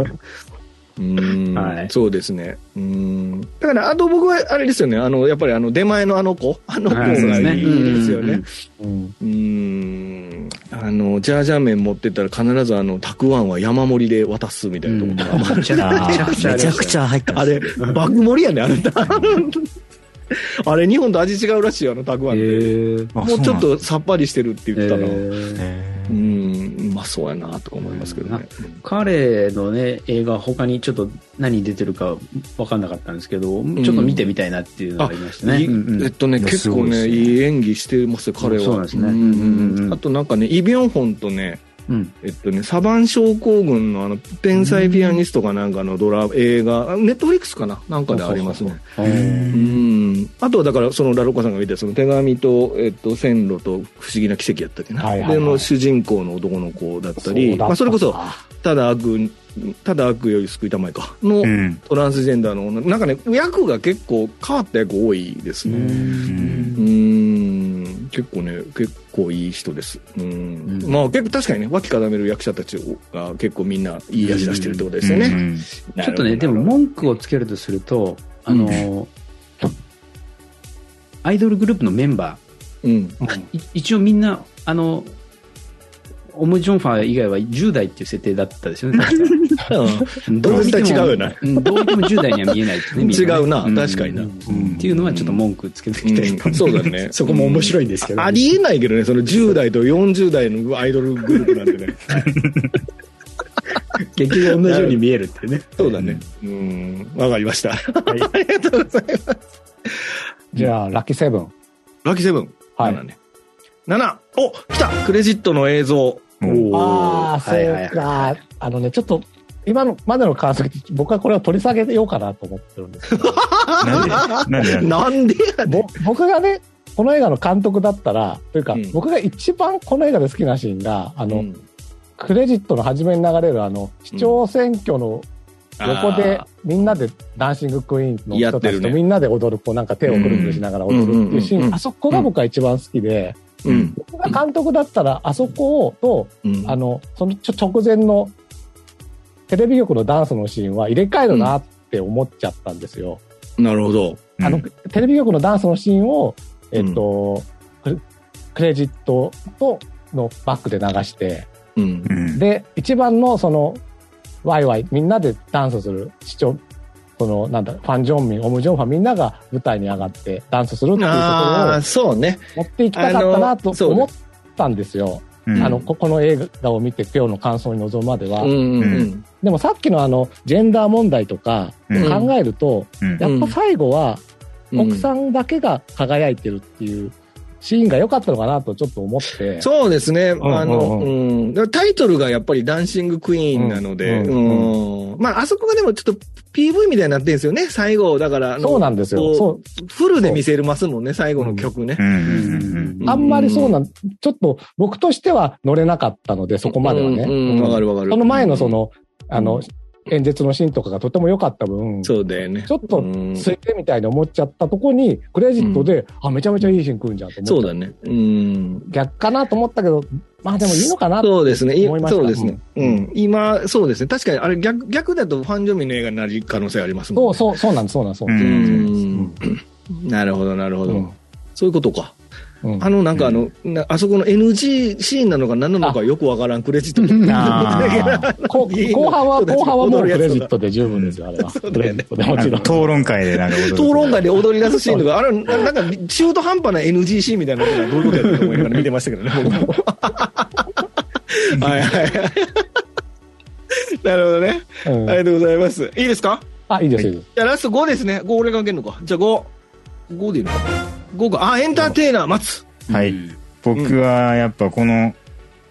[SPEAKER 1] うん、
[SPEAKER 3] はい
[SPEAKER 1] そうですね。うん。だから、あと僕はあれですよね。あの、やっぱりあの、出前のあの子。あの子がいいですよね。
[SPEAKER 4] うん
[SPEAKER 1] うーん。あの、ジャージャー麺持ってったら必ずあの、たくあんは山盛りで渡すみたいなところが、
[SPEAKER 3] めちゃくちゃ
[SPEAKER 2] めちゃくちゃ入って。
[SPEAKER 1] あれ、爆盛りやね、あれ。あれ、日本と味違うらしいよ、あのたくあんって。
[SPEAKER 3] えー
[SPEAKER 2] あ
[SPEAKER 1] もうちょっとさっぱりしてるって言ってたな。
[SPEAKER 3] えー
[SPEAKER 2] へ
[SPEAKER 1] う
[SPEAKER 2] ー
[SPEAKER 1] ん、うまそうやなとか思いますけどね。
[SPEAKER 3] 彼のね、映画他にちょっと何出てるか分かんなかったんですけど、ちょっと見てみたいなっていうのがありましたね。
[SPEAKER 1] い
[SPEAKER 3] うんうん
[SPEAKER 1] えっとね、結構ね、
[SPEAKER 2] い
[SPEAKER 1] いい演技してますよ、彼は。あとなんかね、イ・ビョンホンとね、
[SPEAKER 3] うん。
[SPEAKER 1] えっとね、サバン症候群のあの、天才ピアニストかなんかのドラ、映画、あネットフリックスかな？なんかでありますね。うん。あとはだから、そのラロッカさんが見たその手紙と、えっと、線路と不思議な奇跡やったっけな？
[SPEAKER 4] はいはいはい
[SPEAKER 1] で、の主人公の男の子だったり、
[SPEAKER 4] そ
[SPEAKER 1] まあ、それこそ、ただ悪、ただ悪より救いたまえか。の、
[SPEAKER 2] うん。
[SPEAKER 1] トランスジェンダーの女、なんかね、役が結構変わった役多いですね。
[SPEAKER 2] うん
[SPEAKER 1] うん、結構ね、結構いい人です。うん。
[SPEAKER 3] うん
[SPEAKER 1] まあ結構確かにね、脇固める役者たちが結構みんないい味出してるってことですよね。
[SPEAKER 2] うん
[SPEAKER 3] ちょっとね、でも文句をつけるとすると、あの、アイドルグループのメンバ
[SPEAKER 1] うん。
[SPEAKER 3] 一応みんな、あの、オム・ジョンファー以外は10代っていう設定だったですよね、どう見ても
[SPEAKER 1] 違うよな
[SPEAKER 3] うんどう見ても10代には見えないってね、ね
[SPEAKER 1] 違うな確かにな
[SPEAKER 3] うんっていうのはちょっと文句つけてきて、
[SPEAKER 1] うんそうだね
[SPEAKER 3] そこも面白いんですけど。
[SPEAKER 1] ありえないけどね、その10代と40代のアイドルグループなんてね。
[SPEAKER 3] 結局同じように見えるってね。
[SPEAKER 1] そうだね。うん。わかりました。ありがとうございます。
[SPEAKER 4] じゃあ、ラッキーセブン。
[SPEAKER 1] ラッキーセブン。
[SPEAKER 4] はい
[SPEAKER 1] 7ね。7! お来たクレジットの映像。
[SPEAKER 4] ああ、そ
[SPEAKER 3] はいはいう
[SPEAKER 4] か。あのね、ちょっと、今のまでの感想で、僕はこれを取り下げようかなと思ってるんですけど、
[SPEAKER 2] なんでなんで
[SPEAKER 4] 僕がね、この映画の監督だったら、というか、
[SPEAKER 1] うん。
[SPEAKER 4] 僕が一番この映画で好きなシーンが、あの、
[SPEAKER 1] うん。
[SPEAKER 4] クレジットの初めに流れるあの、市長選挙の横で
[SPEAKER 1] あ
[SPEAKER 4] みんなでダンシングクイーンの人たちとみんなで踊る、こうなんか手をくるくるしながら踊るっていうシ
[SPEAKER 1] うんうんうんうん
[SPEAKER 4] ーン、あそこが僕は一番好きで、
[SPEAKER 1] ーうん。
[SPEAKER 4] 僕が監督だったらあそこをと、
[SPEAKER 1] うん
[SPEAKER 4] あの、そのちょ直前のテレビ局のダンスのシーンは入れ替えるなって思っちゃったんですよ。
[SPEAKER 1] なるほど。
[SPEAKER 4] あの、テレビ局のダンスのシーンをえっ、と、ククレジットとのバックで流して、
[SPEAKER 1] うん
[SPEAKER 2] う。ん。
[SPEAKER 4] で、一番のその、ワイワイ、みんなでダンスする視聴、その、なんだ、ファン・ジョンミン、オム・ジョンファンみんなが舞台に上がってダンスするっていうところを
[SPEAKER 1] そうね。
[SPEAKER 4] 持っていきたかったなと思ったんですよ。
[SPEAKER 2] うん
[SPEAKER 4] あの、ここの映画を見て今日の感想に臨むまでは。
[SPEAKER 1] うんうん
[SPEAKER 4] でもさっきのあの、ジェンダー問題とか
[SPEAKER 2] うん
[SPEAKER 4] 考えると、
[SPEAKER 2] うん
[SPEAKER 4] やっぱ最後は
[SPEAKER 1] うん。
[SPEAKER 4] 奥さんだけが輝いてるっていうシーンが良かったのかなとちょっと思って。
[SPEAKER 1] そうですね。
[SPEAKER 4] ん
[SPEAKER 1] あの、
[SPEAKER 4] う
[SPEAKER 1] うん。タイトルがやっぱりダンシングクイーンなので、
[SPEAKER 4] う
[SPEAKER 1] うんん。まあ、あそこがでもちょっと PV みたいになってるんですよね。最後、だから、
[SPEAKER 4] そうなんですよ。そう。
[SPEAKER 1] フルで見せれますもんね、最後の曲ね
[SPEAKER 2] う。んうんうん
[SPEAKER 4] あんまりそうなん、ちょっと僕としては乗れなかったので、そこまではね。
[SPEAKER 1] うんうんわかるわかる。
[SPEAKER 4] その前のその、あの
[SPEAKER 1] うん、
[SPEAKER 4] 演説のシーンとかがとても良かった分、ち
[SPEAKER 1] そうだよね。
[SPEAKER 4] ょっと
[SPEAKER 1] うん
[SPEAKER 4] ついてみたいに思っちゃったとこに、クレジットで、あ、めちゃめちゃいいシーン来るんじゃんと思。
[SPEAKER 1] そうだね。うん。
[SPEAKER 4] 逆かなと思ったけど、まあでもいいのかな
[SPEAKER 1] そうですね。い
[SPEAKER 4] 思いました
[SPEAKER 1] そうですね。う
[SPEAKER 4] うん
[SPEAKER 1] ん。今、そうですね。確かに、あれ逆、逆だとファンジョミの映画になる可能性ありますもんね。
[SPEAKER 4] そうそう、そうなんです、そうなんです。そうなん。
[SPEAKER 1] なるほど、なるほど。
[SPEAKER 4] うん
[SPEAKER 1] そういうことか。
[SPEAKER 4] うん
[SPEAKER 1] あの、なんかあの、なあそこの NG シーンなのか何なのかよくわからんクレジット。
[SPEAKER 2] あー
[SPEAKER 4] こう後半は、後半はもうクレジッ
[SPEAKER 1] ト。
[SPEAKER 4] トで十分ですよ、あれは。
[SPEAKER 1] そうだよね。
[SPEAKER 2] 討論会でなんか
[SPEAKER 1] 討論会で踊り出すシーンとか、あれ、ななんか中途半端な NG シーンみたいなのがどういうことやったと思いながら見てましたけどね、僕も。はいはいはい。なるほどね。
[SPEAKER 4] うん
[SPEAKER 1] ありがとうございます。いいですか？
[SPEAKER 4] あ、いいです、いいです。
[SPEAKER 1] じゃあラスト5ですね。5俺がかけるのか。じゃあ5。5でいいのか。5か。あ、エンターテイナー待つ。
[SPEAKER 2] はい。僕はやっぱこの、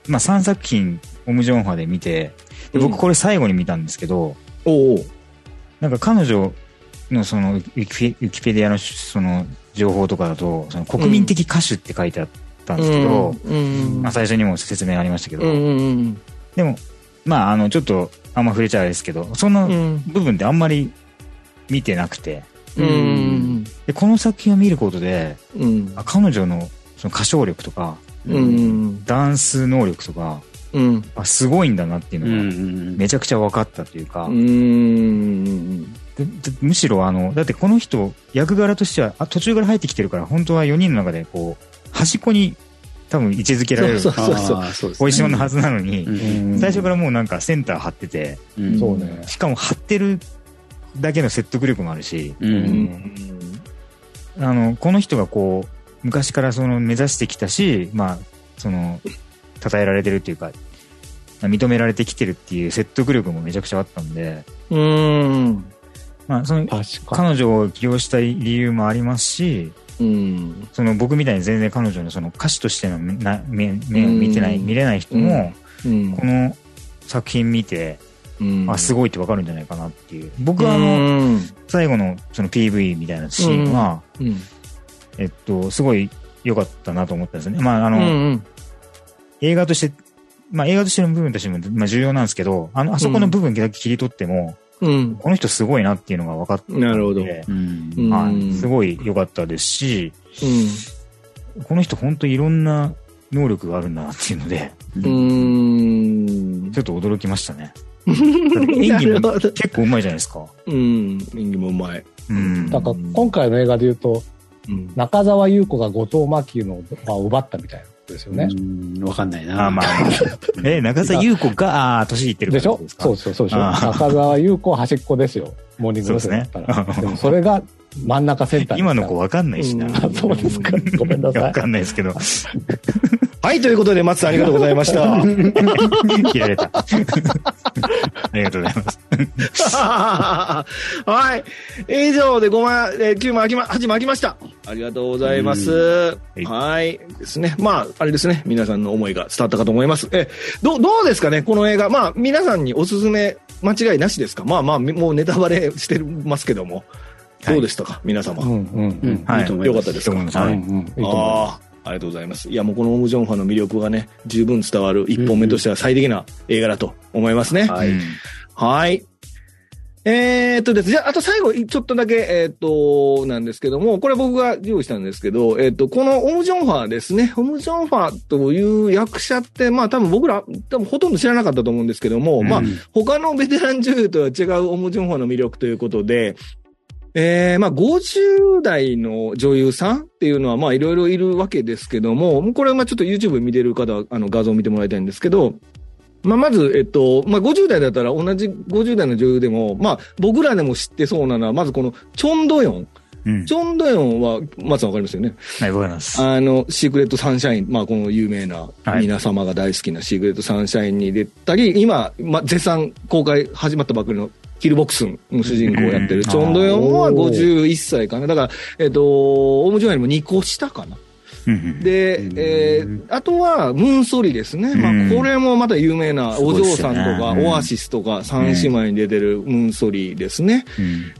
[SPEAKER 2] まあ3作品、オムジョンファで見て、で
[SPEAKER 1] うん
[SPEAKER 2] 僕これ最後に見たんですけど、
[SPEAKER 1] おう
[SPEAKER 2] なんか彼女のそのウィキウィキペディアのその情報とかだと、その国民的歌手って書いてあったんですけど、
[SPEAKER 1] うん。
[SPEAKER 2] まあ最初にも説明ありましたけど、
[SPEAKER 1] うんうん
[SPEAKER 2] でも、まああのちょっとあんま触れちゃあれですけど、その
[SPEAKER 1] うん。
[SPEAKER 2] 部分ってあんまり見てなくて、
[SPEAKER 1] うん。
[SPEAKER 2] でこの作品を見ることで、
[SPEAKER 1] うん。
[SPEAKER 2] あ彼女のその歌唱力とか、
[SPEAKER 1] うん。
[SPEAKER 2] ダンス能力とか、
[SPEAKER 1] うん。
[SPEAKER 2] あすごいんだなっていうのが、
[SPEAKER 3] ん
[SPEAKER 2] めちゃくちゃ分かったというか、
[SPEAKER 1] うん。
[SPEAKER 2] ででむしろあの、だってこの人、役柄としては、あ途中から入ってきてるから、本当は4人の中で、こう、端っこに多分位置づけられる
[SPEAKER 1] そうそうそう。
[SPEAKER 2] ポジションのはずなのに、
[SPEAKER 3] うん
[SPEAKER 2] 最初からもうなんかセンター張ってて、
[SPEAKER 3] うん
[SPEAKER 4] そうね。
[SPEAKER 2] しかも張ってるだけの説得力もあるし、
[SPEAKER 3] う。
[SPEAKER 1] うんん。
[SPEAKER 2] あの、この人がこう、昔からその目指してきたし、まあ、その、称えられてるっていうか、認められてきてるっていう説得力もめちゃくちゃあったんで、
[SPEAKER 1] うん。
[SPEAKER 2] まあ、その。彼女を起用したい理由もありますし、
[SPEAKER 1] うん。
[SPEAKER 2] その僕みたいに全然彼女のその歌手としてのな目目を見てない、
[SPEAKER 1] うん
[SPEAKER 2] 見れない人も、
[SPEAKER 1] うん
[SPEAKER 2] この作品見て、
[SPEAKER 1] うん
[SPEAKER 2] あ、すごいってわかるんじゃないかなっていう。僕はあの、
[SPEAKER 1] の、
[SPEAKER 2] 最後のその PV みたいなシーンは、
[SPEAKER 1] うん。
[SPEAKER 2] えっと、すごい良かったなと思ったんですよね。まあ、あ
[SPEAKER 1] う
[SPEAKER 2] の、
[SPEAKER 1] ん。
[SPEAKER 2] 映画として、まあ映画としての部分としても、まあ重要なんですけど、あの、あそこの部分だけ切り取っても、
[SPEAKER 1] うん。
[SPEAKER 2] この人すごいなっていうのが分かったんで。
[SPEAKER 1] なるほど
[SPEAKER 3] うん
[SPEAKER 1] うん
[SPEAKER 2] はい。すごい良かったですし、
[SPEAKER 1] う
[SPEAKER 2] この人本当いろんな能力があるんだなっていうので、
[SPEAKER 1] ん。うん。
[SPEAKER 2] ちょっと驚きましたね。演技も結構うまいじゃないですか。
[SPEAKER 1] うん。演技もうまい。
[SPEAKER 2] うん。
[SPEAKER 4] なんか今回の映画で言うと、
[SPEAKER 1] うん。
[SPEAKER 4] 中澤優子が後藤真希の場を奪ったみたいなことですよね。
[SPEAKER 3] うんわかんないな。
[SPEAKER 2] あまあ、え、中澤優子が、あー年いってるか
[SPEAKER 4] でしょ？そうそうそうでしょ中澤優子端っこですよ。モーニング娘。だったら。
[SPEAKER 2] そうですね
[SPEAKER 4] でもそれが真ん中センターに
[SPEAKER 2] 今の子わかんないしな。
[SPEAKER 4] そうですか。ごめんなさい。
[SPEAKER 2] わかんないですけど。
[SPEAKER 1] はい、ということで、松さんありがとうございました。
[SPEAKER 2] 切られた。ありがとうございます。
[SPEAKER 1] はい。以上で5枚、えー9枚開きま、8枚開きました。ありがとうございます。
[SPEAKER 2] い
[SPEAKER 1] はい。ですね。まあ、あれですね。皆さんの思いが伝わったかと思います。え、どう、どうですかねこの映画。まあ、皆さんにおすすめ、間違いなしですか？まあまあ、もうネタバレしてますけども。
[SPEAKER 2] はい
[SPEAKER 1] どうでしたか？皆様。
[SPEAKER 4] うんうんうん。
[SPEAKER 1] よかったですか？
[SPEAKER 2] いいと思いますはい
[SPEAKER 1] ああ、ありがとうございます。いや、もうこのオム・ジョンファンの魅力がね、十分伝わる一本目としては最適な映画だと思いますね。
[SPEAKER 3] はい
[SPEAKER 2] うん
[SPEAKER 1] はい。えーっとですね、じゃあ、あと最後、ちょっとだけ、えーっと、なんですけども、これ僕が用意したんですけど、えーっと、このオム・ジョンファーですね、オム・ジョンファーという役者って、まあ多分僕ら、多分ほとんど知らなかったと思うんですけども、
[SPEAKER 2] うん
[SPEAKER 1] まあ、他のベテラン女優とは違うオム・ジョンファーの魅力ということで、えー、まあ、50代の女優さんっていうのは、まあ、いろいろいるわけですけども、これはまあ、ちょっと YouTube 見てる方は、あの、画像を見てもらいたいんですけど、まあ、まず、えっと、まあ、50代だったら同じ50代の女優でも、まあ、僕らでも知ってそうなのは、まずこの、チョンドヨン。
[SPEAKER 2] うん
[SPEAKER 1] チ。ョンドヨンは、松さんわかりますよね？
[SPEAKER 2] はい、わかります。
[SPEAKER 1] あの、シークレットサンシャイン、まあ、この有名な、
[SPEAKER 2] はい
[SPEAKER 1] 皆様が大好きなシークレットサンシャインに出たり、今、まあ、絶賛公開始まったばかりの、キルボックスの主人公をやって
[SPEAKER 2] うん
[SPEAKER 1] るチョンドヨンは
[SPEAKER 4] あー
[SPEAKER 1] 51歳かな。だから、えっと、オウムジョンよりも2個下かな。で、えーあとは、ムーンソリですね。ま
[SPEAKER 2] うん
[SPEAKER 1] あ、これもまた有名な、お嬢さんとか、オアシスとか、三姉妹に出てるムーンソリですね。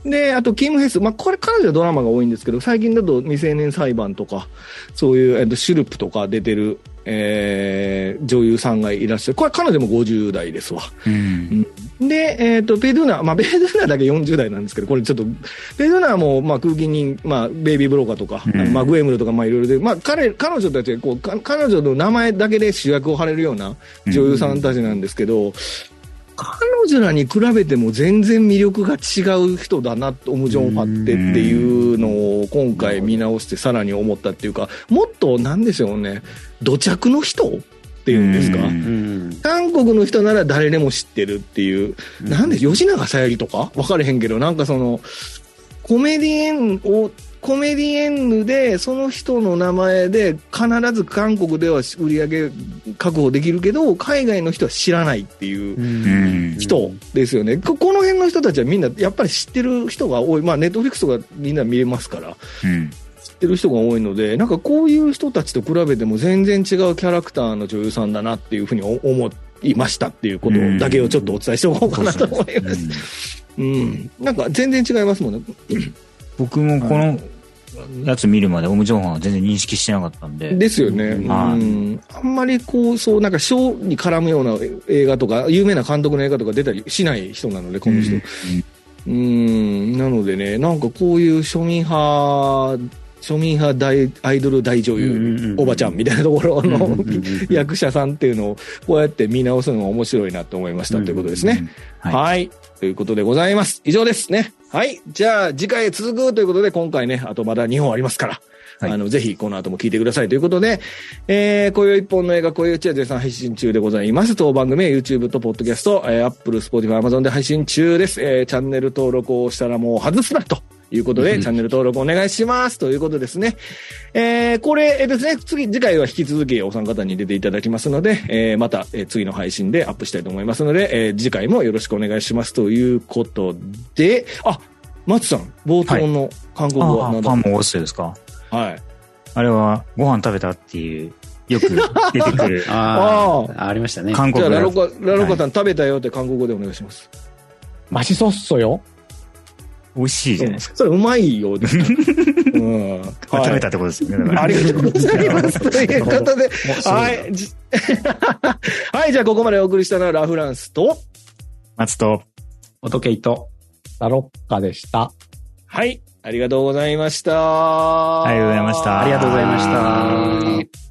[SPEAKER 2] うん
[SPEAKER 1] で、あと、キム・ヘス。まあ、これ彼女はドラマが多いんですけど、最近だと未成年裁判とか、そういう、えっと、シュルプとか出てる、えー、女優さんがいらっしゃる。これ彼女も50代ですわ。
[SPEAKER 2] うん
[SPEAKER 1] で、えっ、と、ペドゥナ、まあ、ペドゥナだけ40代なんですけど、これちょっと、ペドゥナも、まあ、空気人、まあ、ベイビーブローカーとか、
[SPEAKER 2] うん
[SPEAKER 1] まあ、グエムルとか、まあ、いろいろで、まあ、彼、彼女たち、こう、か彼女の名前だけで主役を張れるような女優さんたちなんですけど、彼女らに比べても全然魅力が違う人だな、オム・ジョンファってっていうのを今回見直してさらに思ったっていうか、もっと、なんでしょうね、土着の人っていうんですか？韓国の人なら誰でも知ってるっていう、なんで吉永小百合とか？分かれへんけど、なんかその、コメディエンを、コメディエンヌで、その人の名前で、必ず韓国では売り上げ確保できるけど、海外の人は知らないっていう
[SPEAKER 2] うん
[SPEAKER 1] 人ですよね。ここの辺の人たちはみんな、やっぱり知ってる人が多い。まあ、ネットフリックスとかみんな見れますから。
[SPEAKER 2] うん
[SPEAKER 1] 知ってる人が多いので、なんかこういう人たちと比べても全然違うキャラクターの女優さんだなっていうふうに思いましたっていうことだけをちょっとお伝えしておこうかなと思います。うん。なんか全然違いますもんね。
[SPEAKER 2] 僕もこのやつ見るまでオム・ジョンは全然認識してなかったんで。
[SPEAKER 1] ですよね。うん。
[SPEAKER 2] はい
[SPEAKER 1] あんまりこう、そう、なんか賞に絡むような映画とか、有名な監督の映画とか出たりしない人なので、この人。うん、なのでね、なんかこういう庶民派、庶民派大アイドル大女優、おばちゃんみたいなところの、役者さんっていうのをこうやって見直すのが面白いなと思いましたということですね。
[SPEAKER 2] はい
[SPEAKER 1] はい。ということでございます。以上ですね。はい。じゃあ次回へ続くということで今回ね、あとまだ2本ありますから。
[SPEAKER 2] はい
[SPEAKER 1] あの、ぜひこの後も聞いてくださいということで、えー、今宵一本の映画、今宵うちは絶賛配信中でございます。当番組は YouTube と Podcast、えー、Apple、Spotify、Amazon で配信中です。えー、チャンネル登録をしたらもう外すなと。いうことで、チャンネル登録お願いします。ということですね。えー、これえーですね、次、次回は引き続きお三方に出ていただきますので、えー、また、えー次の配信でアップしたいと思いますので、えー、次回もよろしくお願いします。ということで、あ、松さん、冒頭の韓国
[SPEAKER 2] あ
[SPEAKER 1] 語は何だ
[SPEAKER 2] あパンもですか？
[SPEAKER 1] はい。
[SPEAKER 2] あれはご飯食べたっていう、よく出てくる
[SPEAKER 3] ああ、ありましたね。
[SPEAKER 1] じゃあ、
[SPEAKER 2] 韓国の
[SPEAKER 1] ラロカ、ラロカさん、食べたよって韓国語でお願いします。
[SPEAKER 4] マシソッソよ。
[SPEAKER 2] 美味しいじゃないですか。
[SPEAKER 1] それうまいようですね。うん。
[SPEAKER 2] 食べたってことですよね。
[SPEAKER 1] ありがとうございます。ということで、はい。じ はい、じゃあここまでお送りしたのはラ・フランスと、
[SPEAKER 2] 松と、
[SPEAKER 3] おとけいと。
[SPEAKER 4] ラロッカでした。
[SPEAKER 1] はい、ありがとうございました。
[SPEAKER 2] ありがとうございました
[SPEAKER 3] ありがとうございました。